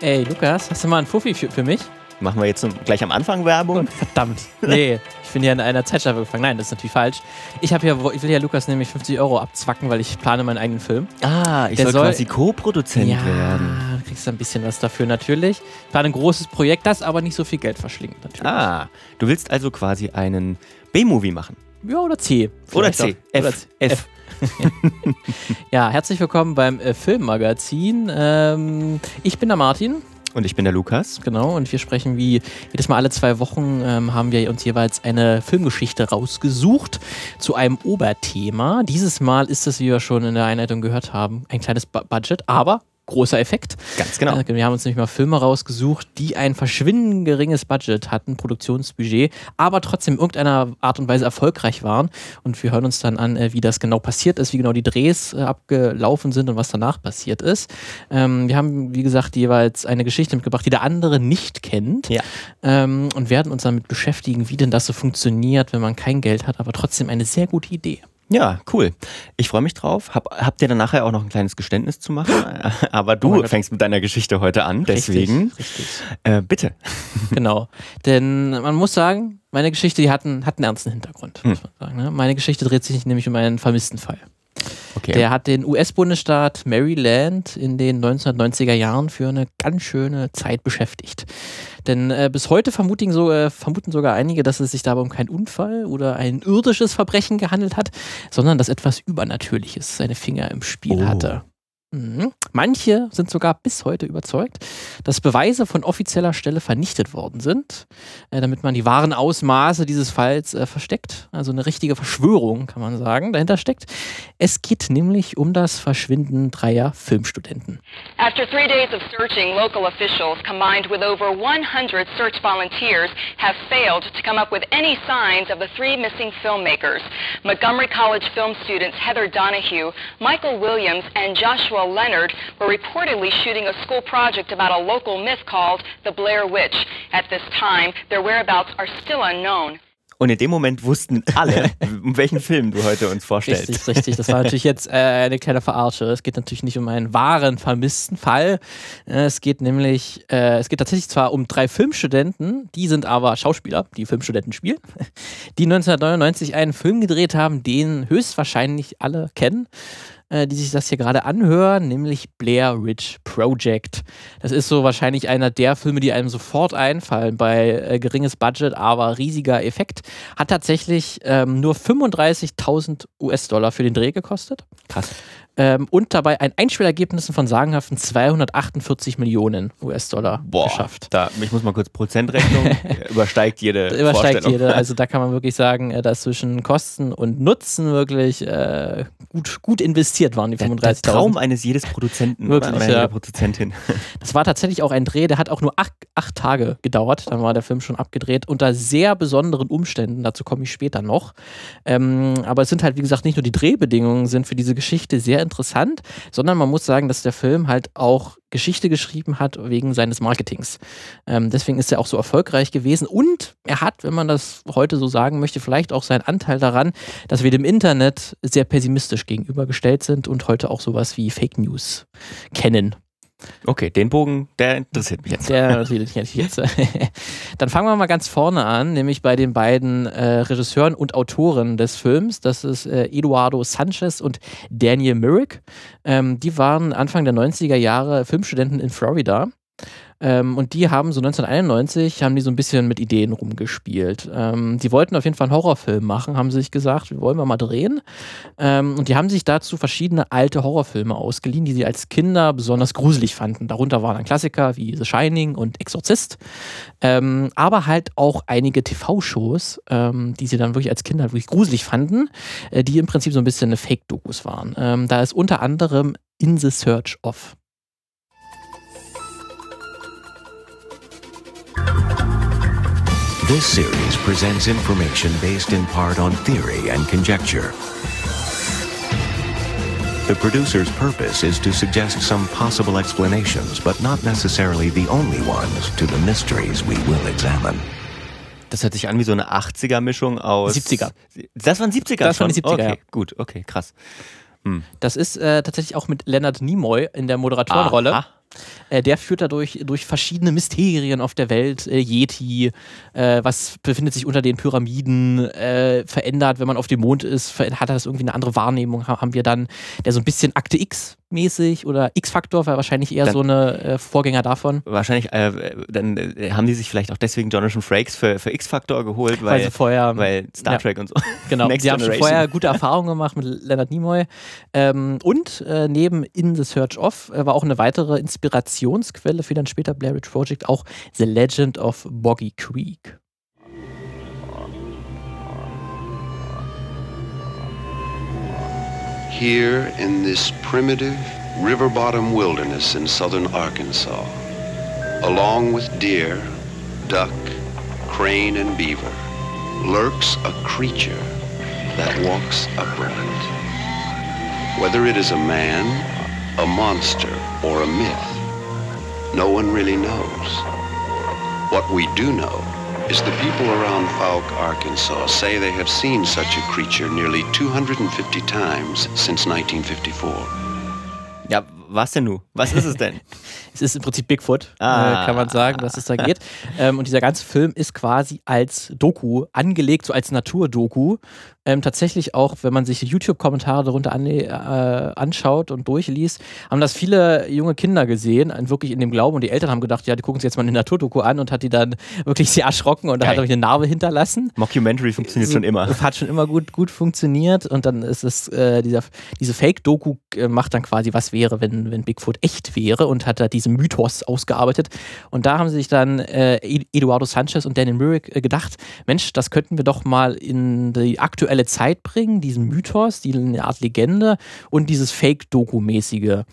Ey, Lukas, hast du mal einen Fuffi für, für mich? Machen wir jetzt gleich am Anfang Werbung? Verdammt. Nee, ich bin ja in einer Zeitschleife gefangen. Nein, das ist natürlich falsch. Ich, ja, ich will ja Lukas nämlich 50 Euro abzwacken, weil ich plane meinen eigenen Film. Ah, ich Der soll, soll quasi Co-Produzent ja, werden. Du kriegst ein bisschen was dafür natürlich. Ich plane ein großes Projekt, das aber nicht so viel Geld verschlingt natürlich. Ah, du willst also quasi einen B-Movie machen? Ja, oder C. Oder C. F. Oder C. F. F. ja, herzlich willkommen beim äh, Filmmagazin. Ähm, ich bin der Martin. Und ich bin der Lukas. Genau, und wir sprechen wie jedes Mal alle zwei Wochen ähm, haben wir uns jeweils eine Filmgeschichte rausgesucht zu einem Oberthema. Dieses Mal ist es, wie wir schon in der Einleitung gehört haben, ein kleines Budget, aber großer Effekt. Ganz genau. Äh, wir haben uns nämlich mal Filme rausgesucht, die ein verschwindend geringes Budget hatten, Produktionsbudget, aber trotzdem in irgendeiner Art und Weise erfolgreich waren. Und wir hören uns dann an, äh, wie das genau passiert ist, wie genau die Drehs äh, abgelaufen sind und was danach passiert ist. Ähm, wir haben, wie gesagt, jeweils eine Geschichte mitgebracht, die der andere nicht kennt. Ja. Ähm, und werden uns damit beschäftigen, wie denn das so funktioniert, wenn man kein Geld hat, aber trotzdem eine sehr gute Idee. Ja, cool. Ich freue mich drauf. Hab, habt ihr dann nachher auch noch ein kleines Geständnis zu machen? Aber du oh fängst mit deiner Geschichte heute an, deswegen. Richtig, richtig. Äh, bitte. Genau. Denn man muss sagen, meine Geschichte, die hat einen, hat einen ernsten Hintergrund, hm. muss man sagen. Ne? Meine Geschichte dreht sich nämlich um einen vermissten Fall. Okay. Der hat den US-Bundesstaat Maryland in den 1990er Jahren für eine ganz schöne Zeit beschäftigt. Denn äh, bis heute vermuten, so, äh, vermuten sogar einige, dass es sich dabei um keinen Unfall oder ein irdisches Verbrechen gehandelt hat, sondern dass etwas Übernatürliches seine Finger im Spiel oh. hatte. Mhm. Manche sind sogar bis heute überzeugt, dass Beweise von offizieller Stelle vernichtet worden sind, äh, damit man die wahren Ausmaße dieses Falls äh, versteckt. Also eine richtige Verschwörung, kann man sagen, dahinter steckt. Es geht nämlich um das Verschwinden dreier Filmstudenten. After three days of searching, local officials combined with over 100 search volunteers have failed to come up with any signs of the three missing filmmakers. Montgomery College film students Heather Donahue, Michael Williams and Joshua Joshua Leonard were reportedly shooting a school project about a local myth called the Blair Witch. At this time, their whereabouts are still unknown. Und in dem Moment wussten alle, um welchen Film du heute uns vorstellst. Richtig, richtig. Das war natürlich jetzt äh, eine kleine Verarsche. Es geht natürlich nicht um einen wahren vermissten Fall. Äh, es geht nämlich, äh, es geht tatsächlich zwar um drei Filmstudenten, die sind aber Schauspieler, die Filmstudenten spielen, die 1999 einen Film gedreht haben, den höchstwahrscheinlich alle kennen. Äh, die sich das hier gerade anhören, nämlich Blair Ridge Project. Das ist so wahrscheinlich einer der Filme, die einem sofort einfallen bei äh, geringes Budget, aber riesiger Effekt. Hat tatsächlich ähm, nur 35.000 US-Dollar für den Dreh gekostet. Krass ähm, und dabei ein Einspielergebnis von sagenhaften 248 Millionen US-Dollar geschafft. Da, ich muss mal kurz Prozentrechnung, übersteigt jede Übersteigt jede, also da kann man wirklich sagen, äh, dass zwischen Kosten und Nutzen wirklich äh, gut, gut investiert waren, die 35.000. Der Traum eines jedes Produzenten wirklich, ja. Produzentin. Das war tatsächlich auch ein Dreh, der hat auch nur acht, acht Tage gedauert, dann war der Film schon abgedreht, unter sehr besonderen Umständen, dazu komme ich später noch. Ähm, aber es sind halt, wie gesagt, nicht nur die Drehbedingungen sind für diese Geschichte sehr interessant, sondern man muss sagen, dass der Film halt auch Geschichte geschrieben hat wegen seines Marketings. Ähm, deswegen ist er auch so erfolgreich gewesen und er hat, wenn man das heute so sagen möchte, vielleicht auch seinen Anteil daran, dass wir dem Internet sehr pessimistisch gegenübergestellt sind und heute auch sowas wie Fake News kennen. Okay, den Bogen, der interessiert mich jetzt. Der interessiert mich jetzt. Dann fangen wir mal ganz vorne an, nämlich bei den beiden äh, Regisseuren und Autoren des Films. Das ist äh, Eduardo Sanchez und Daniel Myrick. Ähm, die waren Anfang der 90er Jahre Filmstudenten in Florida ähm, und die haben so 1991, haben die so ein bisschen mit Ideen rumgespielt. Ähm, die wollten auf jeden Fall einen Horrorfilm machen, haben sich gesagt, wollen wir mal drehen. Ähm, und die haben sich dazu verschiedene alte Horrorfilme ausgeliehen, die sie als Kinder besonders gruselig fanden. Darunter waren dann Klassiker wie The Shining und Exorzist. Ähm, aber halt auch einige TV-Shows, ähm, die sie dann wirklich als Kinder wirklich gruselig fanden, äh, die im Prinzip so ein bisschen eine Fake-Dokus waren. Ähm, da ist unter anderem In the Search of. This series presents information based in part on theory and conjecture. The producer's purpose is to suggest some possible explanations, but not necessarily the only ones, to the mysteries we will examine. Das hört sich an wie so eine 80er-Mischung aus. 70er. Das waren 70er? Das waren die 70er. Okay, ja. gut, okay, krass. Hm. Das ist äh, tatsächlich auch mit Leonard Nimoy in der Moderatorenrolle. Äh, der führt dadurch durch verschiedene Mysterien auf der Welt. Äh, Yeti, äh, was befindet sich unter den Pyramiden, äh, verändert, wenn man auf dem Mond ist, hat das irgendwie eine andere Wahrnehmung. Haben wir dann, der so ein bisschen Akte X mäßig oder X-Faktor war wahrscheinlich eher dann, so eine äh, Vorgänger davon. Wahrscheinlich, äh, dann äh, haben die sich vielleicht auch deswegen Jonathan Frakes für, für X-Faktor geholt, weil, weil, vorher, weil Star ja, Trek und so. Genau, sie haben schon vorher gute Erfahrungen gemacht mit Leonard Nimoy. Ähm, und äh, neben In the Search of äh, war auch eine weitere Inspirationsquelle für dann später Blair Witch Project auch The Legend of Boggy Creek. Here in this primitive river bottom wilderness in southern Arkansas, along with deer, duck, crane, and beaver, lurks a creature that walks upright. Whether it is a man, a monster, or a myth, no one really knows. What we do know is the people around Fouke, Arkansas say they have seen such a creature nearly 250 times since 1954. Ja, was denn nun? Was ist es denn? es ist im Prinzip Bigfoot, ah. äh, kann man sagen, dass es da geht. Ähm, und dieser ganze Film ist quasi als Doku angelegt, so als Naturdoku. Ähm, tatsächlich auch, wenn man sich YouTube-Kommentare darunter an, äh, anschaut und durchliest, haben das viele junge Kinder gesehen, wirklich in dem Glauben. Und die Eltern haben gedacht, ja, die gucken sich jetzt mal eine Naturdoku an und hat die dann wirklich sehr erschrocken und da hat er eine Narbe hinterlassen. Mockumentary funktioniert so, schon immer. Hat schon immer gut, gut funktioniert. Und dann ist es, äh, dieser, diese Fake-Doku äh, macht dann quasi, was wäre, wenn, wenn Bigfoot echt wäre und hat da diesen Mythos ausgearbeitet. Und da haben sich dann äh, Eduardo Sanchez und Daniel Myrick äh, gedacht, Mensch, das könnten wir doch mal in die aktuelle Zeit bringen, diesen Mythos, die eine Art Legende und dieses Fake-Doku-mäßige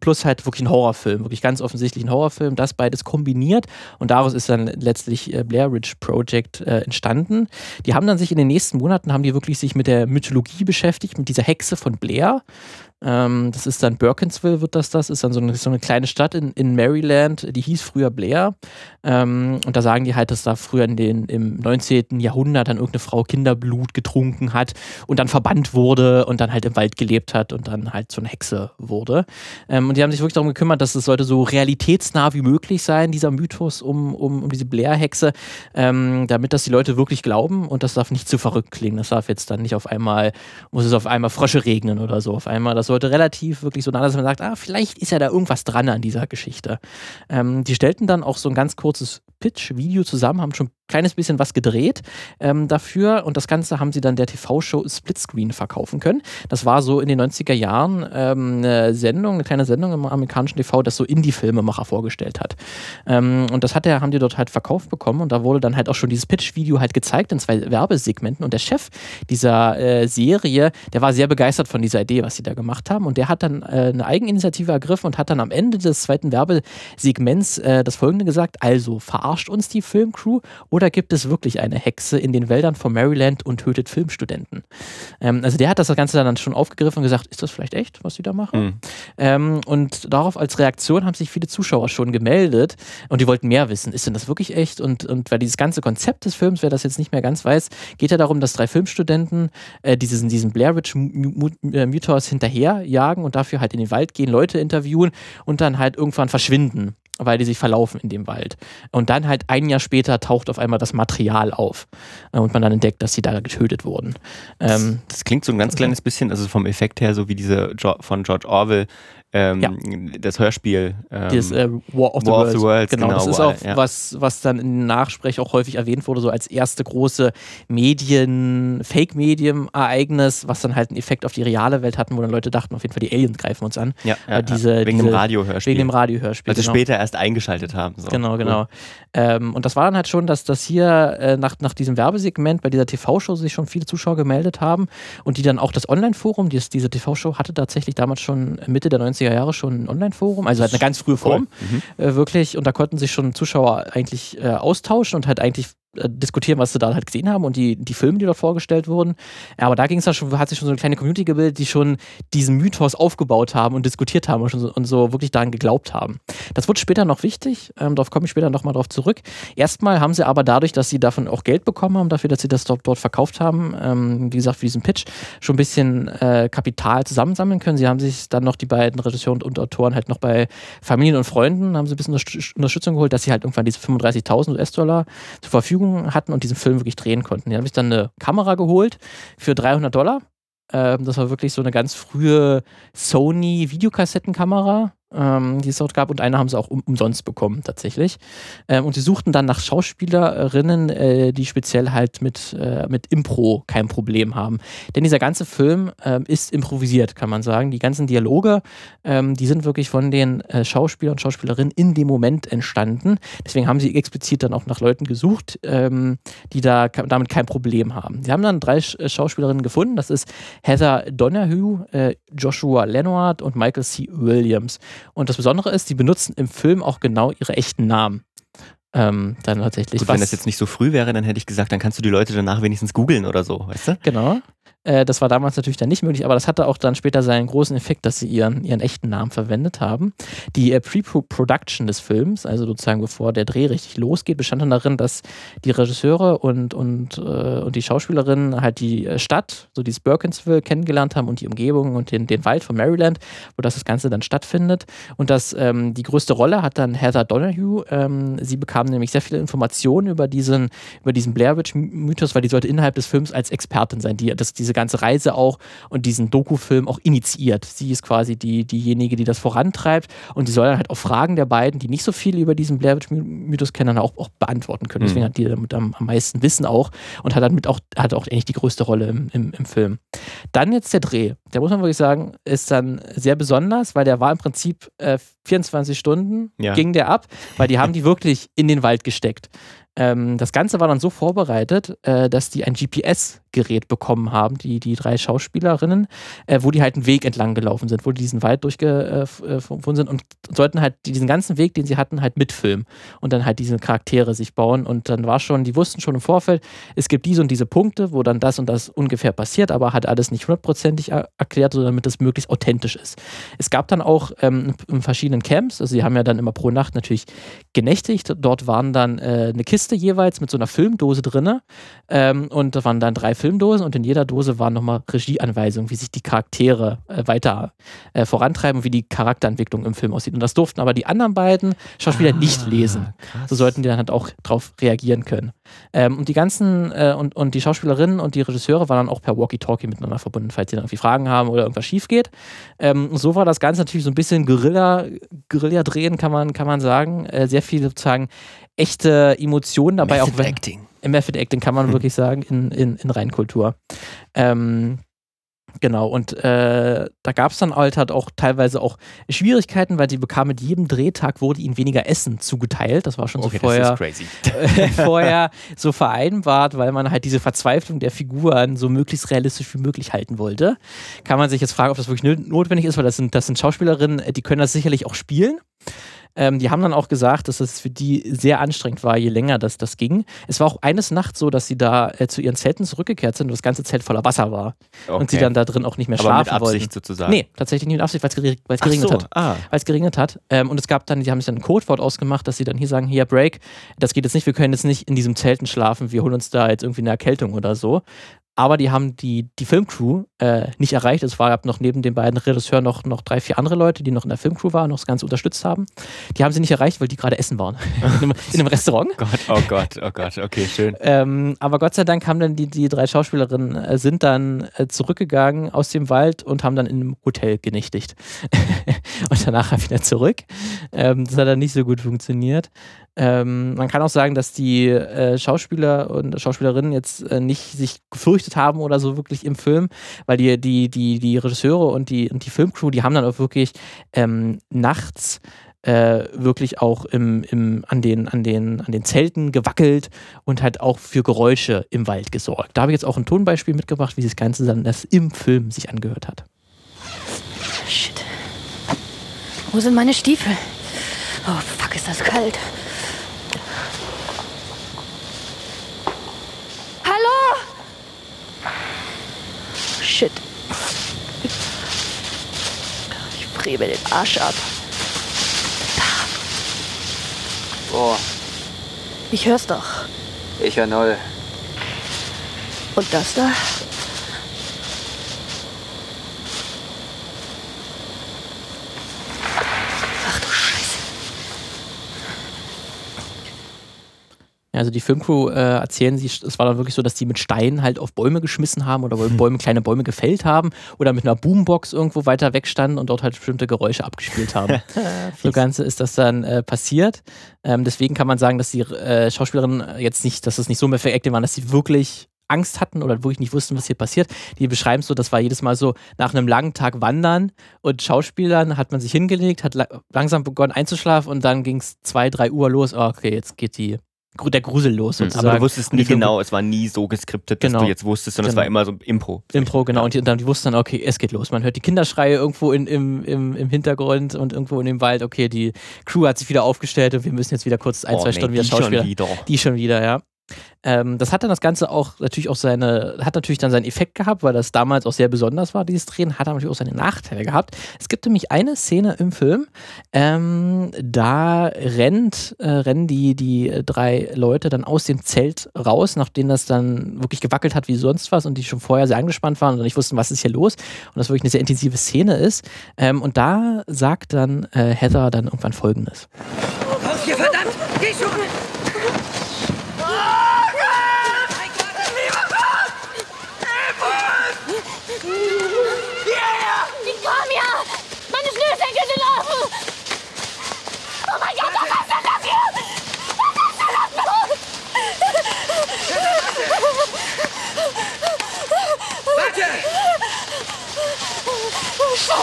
plus halt wirklich ein Horrorfilm, wirklich ganz offensichtlich ein Horrorfilm, das beides kombiniert und daraus ist dann letztlich äh, Blair Ridge Project äh, entstanden. Die haben dann sich in den nächsten Monaten, haben die wirklich sich mit der Mythologie beschäftigt, mit dieser Hexe von Blair, ähm, das ist dann Birkinsville, wird das das, ist dann so eine, so eine kleine Stadt in, in Maryland, die hieß früher Blair. Ähm, und da sagen die halt, dass da früher in den, im 19. Jahrhundert dann irgendeine Frau Kinderblut getrunken hat und dann verbannt wurde und dann halt im Wald gelebt hat und dann halt so eine Hexe wurde. Ähm, und die haben sich wirklich darum gekümmert, dass es sollte so realitätsnah wie möglich sein, dieser Mythos um, um, um diese Blair-Hexe, ähm, damit das die Leute wirklich glauben und das darf nicht zu verrückt klingen. Das darf jetzt dann nicht auf einmal, muss es auf einmal Frösche regnen oder so. Auf einmal, das sollte relativ wirklich so nah, dass man sagt, ah, vielleicht ist ja da irgendwas dran an dieser Geschichte. Ähm, die stellten dann auch so ein ganz kurzes Pitch-Video zusammen, haben schon kleines bisschen was gedreht ähm, dafür. Und das Ganze haben sie dann der TV-Show Splitscreen verkaufen können. Das war so in den 90er Jahren ähm, eine Sendung, eine kleine Sendung im amerikanischen TV, das so Indie-Filmemacher vorgestellt hat. Ähm, und das hat der, haben die dort halt verkauft bekommen. Und da wurde dann halt auch schon dieses Pitch-Video halt gezeigt in zwei Werbesegmenten. Und der Chef dieser äh, Serie, der war sehr begeistert von dieser Idee, was sie da gemacht haben. Und der hat dann äh, eine Eigeninitiative ergriffen und hat dann am Ende des zweiten Werbesegments äh, das folgende gesagt, also verarscht uns die Filmcrew oder gibt es wirklich eine Hexe in den Wäldern von Maryland und tötet Filmstudenten? Ähm, also der hat das Ganze dann schon aufgegriffen und gesagt, ist das vielleicht echt, was sie da machen? Mhm. Ähm, und darauf als Reaktion haben sich viele Zuschauer schon gemeldet und die wollten mehr wissen. Ist denn das wirklich echt? Und, und weil dieses ganze Konzept des Films, wer das jetzt nicht mehr ganz weiß, geht ja darum, dass drei Filmstudenten äh, diesen, diesen Blair Witch äh, Mythos hinterherjagen und dafür halt in den Wald gehen, Leute interviewen und dann halt irgendwann verschwinden weil die sich verlaufen in dem Wald. Und dann halt ein Jahr später taucht auf einmal das Material auf äh, und man dann entdeckt, dass sie da getötet wurden. Ähm, das, das, klingt so ein ganz kleines bisschen, also vom Effekt her, so wie diese jo von George Orwell ähm, ja. das Hörspiel. Ähm, das äh, War, of the, War of the Worlds. Genau, genau, das ist auch ja. was, was dann in Nachsprech auch häufig erwähnt wurde, so als erste große Medien, Fake-Medium-Ereignis, was dann halt einen Effekt auf die reale Welt hatten, wo dann Leute dachten, auf jeden Fall die Aliens greifen uns an. Ja, ja diese, wegen diese, dem Radiohörspiel. Wegen dem Radiohörspiel. Also genau. später erst eingeschaltet haben. So. Genau, genau. Ähm, und das war dann halt schon, dass das hier äh, nach, nach diesem Werbesegment bei dieser TV-Show sich schon viele Zuschauer gemeldet haben und die dann auch das Online-Forum, diese TV-Show hatte tatsächlich damals schon Mitte der 90er 90er Jahre schon ein Online-Forum, also halt eine ganz frühe Form, mhm. äh, wirklich. Und da konnten sich schon Zuschauer eigentlich äh, austauschen und halt eigentlich diskutieren, was sie da halt gesehen haben und die, die Filme, die dort vorgestellt wurden. Aber da ging es schon, hat sich schon so eine kleine Community gebildet, die schon diesen Mythos aufgebaut haben und diskutiert haben und, so, und so wirklich daran geglaubt haben. Das wird später noch wichtig, ähm, darauf komme ich später nochmal drauf zurück. Erstmal haben sie aber dadurch, dass sie davon auch Geld bekommen haben, dafür, dass sie das dort, dort verkauft haben, ähm, wie gesagt, für diesen Pitch, schon ein bisschen äh, Kapital zusammensammeln können. Sie haben sich dann noch die beiden Regisseure und Autoren halt noch bei Familien und Freunden, haben sie ein bisschen Unterstützung geholt, dass sie halt irgendwann diese 35.000 US-Dollar zur Verfügung hatten und diesen Film wirklich drehen konnten. Die haben sich dann eine Kamera geholt für 300 Dollar. Ähm, das war wirklich so eine ganz frühe Sony-Videokassettenkamera ähm, die es dort gab und eine haben sie auch um, umsonst bekommen tatsächlich. Ähm, und sie suchten dann nach Schauspielerinnen, äh, die speziell halt mit, äh, mit Impro kein Problem haben. Denn dieser ganze Film äh, ist improvisiert, kann man sagen. Die ganzen Dialoge, ähm, die sind wirklich von den äh, Schauspielern und Schauspielerinnen in dem Moment entstanden. Deswegen haben sie explizit dann auch nach Leuten gesucht, ähm, die da damit kein Problem haben. Sie haben dann drei Sch Schauspielerinnen gefunden. Das ist Heather Donahue, äh, Joshua Lenoir und Michael C. Williams. Und das Besondere ist, die benutzen im Film auch genau ihre echten Namen. Ähm, dann tatsächlich. Gut, wenn das jetzt nicht so früh wäre, dann hätte ich gesagt, dann kannst du die Leute danach wenigstens googeln oder so, weißt du? Genau. Äh, das war damals natürlich dann nicht möglich, aber das hatte auch dann später seinen großen Effekt, dass sie ihren, ihren echten Namen verwendet haben. Die äh, Pre-Production des Films, also sozusagen bevor der Dreh richtig losgeht, bestand dann darin, dass die Regisseure und, und, äh, und die Schauspielerinnen halt die äh, Stadt, so dieses Birkinsville, kennengelernt haben und die Umgebung und den, den Wald von Maryland, wo das, das Ganze dann stattfindet. Und das, ähm, die größte Rolle hat dann Heather Donahue. Ähm, sie bekam nämlich sehr viele Informationen über diesen, über diesen Blair Witch-Mythos, weil die sollte innerhalb des Films als Expertin sein, die das, diese diese ganze Reise auch und diesen Doku-Film auch initiiert. Sie ist quasi die, diejenige, die das vorantreibt und sie soll dann halt auch Fragen der beiden, die nicht so viel über diesen Blair Witch-Mythos kennen, auch, auch beantworten können. Deswegen mhm. hat die damit am, am, meisten Wissen auch und hat damit auch, hat auch eigentlich die größte Rolle im, im, im Film. Dann jetzt der Dreh. Der muss man wirklich sagen, ist dann sehr besonders, weil der war im Prinzip äh, 24 Stunden, ja. ging der ab, weil die haben die wirklich in den Wald gesteckt. Ähm, das Ganze war dann so vorbereitet, äh, dass die ein GPS-Gerät bekommen haben, die, die drei Schauspielerinnen, äh, wo die halt einen Weg entlang gelaufen sind, wo die diesen Wald durchgefunden äh, sind und sollten halt diesen ganzen Weg, den sie hatten, halt mitfilmen und dann halt diese Charaktere sich bauen. Und dann war schon, die wussten schon im Vorfeld, es gibt diese und diese Punkte, wo dann das und das ungefähr passiert, aber hat alles nicht hundertprozentig erklärt, so damit es möglichst authentisch ist. Es gab dann auch ähm, in verschiedenen Camps, also sie haben ja dann immer pro Nacht natürlich genächtigt. Dort waren dann äh, eine Kiste Kiste jeweils mit so einer Filmdose drin. Ähm, und da waren dann drei Filmdosen und in jeder Dose waren nochmal Regieanweisungen, wie sich die Charaktere äh, weiter äh, vorantreiben und wie die Charakterentwicklung im Film aussieht. Und das durften aber die anderen beiden Schauspieler ah, nicht lesen. Krass. So sollten die dann halt auch drauf reagieren können. Ähm, und die ganzen äh, und, und die Schauspielerinnen und die Regisseure waren dann auch per Walkie-Talkie miteinander verbunden, falls sie dann irgendwie Fragen haben oder irgendwas schief geht. Ähm, so war das Ganze natürlich so ein bisschen Guerilla, Guerilla drehen, kann man, kann man sagen. Äh, sehr viel sozusagen echte Emotionen dabei. Method auch wenn, Acting. Im Method Acting kann man wirklich sagen, in, in, in Reinkultur. Ähm, Genau, und äh, da gab es dann halt, halt auch teilweise auch Schwierigkeiten, weil sie bekam mit jedem Drehtag wurde ihnen weniger Essen zugeteilt. Das war schon okay, so vorher, vorher so vereinbart, weil man halt diese Verzweiflung der Figuren so möglichst realistisch wie möglich halten wollte. Kann man sich jetzt fragen, ob das wirklich notwendig ist, weil das sind, das sind Schauspielerinnen, die können das sicherlich auch spielen. Ähm, die haben dann auch gesagt, dass es für die sehr anstrengend war, je länger das, das ging. Es war auch eines Nachts so, dass sie da äh, zu ihren Zelten zurückgekehrt sind und das ganze Zelt voller Wasser war. Okay. Und sie dann da drin auch nicht mehr Aber schlafen mit Absicht wollten. sozusagen? Nee, tatsächlich nicht mit Absicht, weil es geregnet, so. hat. Ah. Weil es geregnet hat. Ähm, und es gab dann, die haben sich dann ein Codewort ausgemacht, dass sie dann hier sagen, hier Break, das geht jetzt nicht, wir können jetzt nicht in diesem Zelten schlafen, wir holen uns da jetzt irgendwie eine Erkältung oder so aber die haben die, die Filmcrew äh, nicht erreicht. Es war noch neben den beiden Regisseuren noch, noch drei, vier andere Leute, die noch in der Filmcrew waren, noch das Ganze unterstützt haben. Die haben sie nicht erreicht, weil die gerade essen waren. in, einem, in einem Restaurant. Gott, oh Gott, oh Gott, okay, schön. Ähm, aber Gott sei Dank haben dann die, die drei Schauspielerinnen äh, sind dann äh, zurückgegangen aus dem Wald und haben dann in einem Hotel genächtigt. und danach wieder zurück. Ähm, das hat dann nicht so gut funktioniert. Ähm, man kann auch sagen, dass die äh, Schauspieler und Schauspielerinnen jetzt äh, nicht sich gefürchtet haben oder so wirklich im Film, weil die, die, die, die Regisseure und die, und die Filmcrew, die haben dann auch wirklich ähm, nachts äh, wirklich auch im, im, an, den, an, den, an den Zelten gewackelt und hat auch für Geräusche im Wald gesorgt. Da habe ich jetzt auch ein Tonbeispiel mitgebracht, wie das Ganze dann das im Film sich angehört hat. Shit. Wo sind meine Stiefel? Oh, fuck, ist das kalt. Shit. Ich brebe den Arsch ab. Boah. Ich hör's doch. Ich hör null. Und das da? Also die Filmcrew äh, erzählen sie, es war dann wirklich so, dass die mit Steinen halt auf Bäume geschmissen haben oder. Bäume, kleine Bäume gefällt haben oder mit einer Boombox irgendwo weiter weg standen und dort halt bestimmte Geräusche abgespielt haben. so Ganze ist das dann äh, passiert. Ähm, deswegen kann man sagen, dass die äh, Schauspielerinnen jetzt nicht, dass es nicht so mehr Acting waren, dass sie wirklich Angst hatten oder wirklich nicht wussten, was hier passiert. Die beschreiben es so, das war jedes Mal so nach einem langen Tag Wandern und Schauspielern hat man sich hingelegt, hat la langsam begonnen einzuschlafen und dann ging es zwei, drei Uhr los. Oh, okay, jetzt geht die der Grusel los hm, sozusagen. Aber du wusstest nie genau, es war nie so geskriptet, dass genau. du jetzt wusstest, sondern genau. es war immer so Impro. Impro, genau. Und die, dann, die wussten dann, okay, es geht los. Man hört die Kinderschreie irgendwo in, im, im, im Hintergrund und irgendwo in dem Wald, okay, die Crew hat sich wieder aufgestellt und wir müssen jetzt wieder kurz ein, oh, zwei nee, Stunden wieder Schauspieler. Schon wieder. Die schon wieder, ja. Ähm, das hat dann das Ganze auch natürlich auch seine, hat natürlich dann seinen Effekt gehabt, weil das damals auch sehr besonders war, dieses Drehen, hat natürlich auch seine Nachteile gehabt. Es gibt nämlich eine Szene im Film, ähm, da rennt, äh, rennen die, die drei Leute dann aus dem Zelt raus, nachdem das dann wirklich gewackelt hat wie sonst was und die schon vorher sehr angespannt waren und nicht wussten, was ist hier los und das wirklich eine sehr intensive Szene ist. Ähm, und da sagt dann äh, Heather dann irgendwann folgendes. Raus hier, verdammt! Geh schon!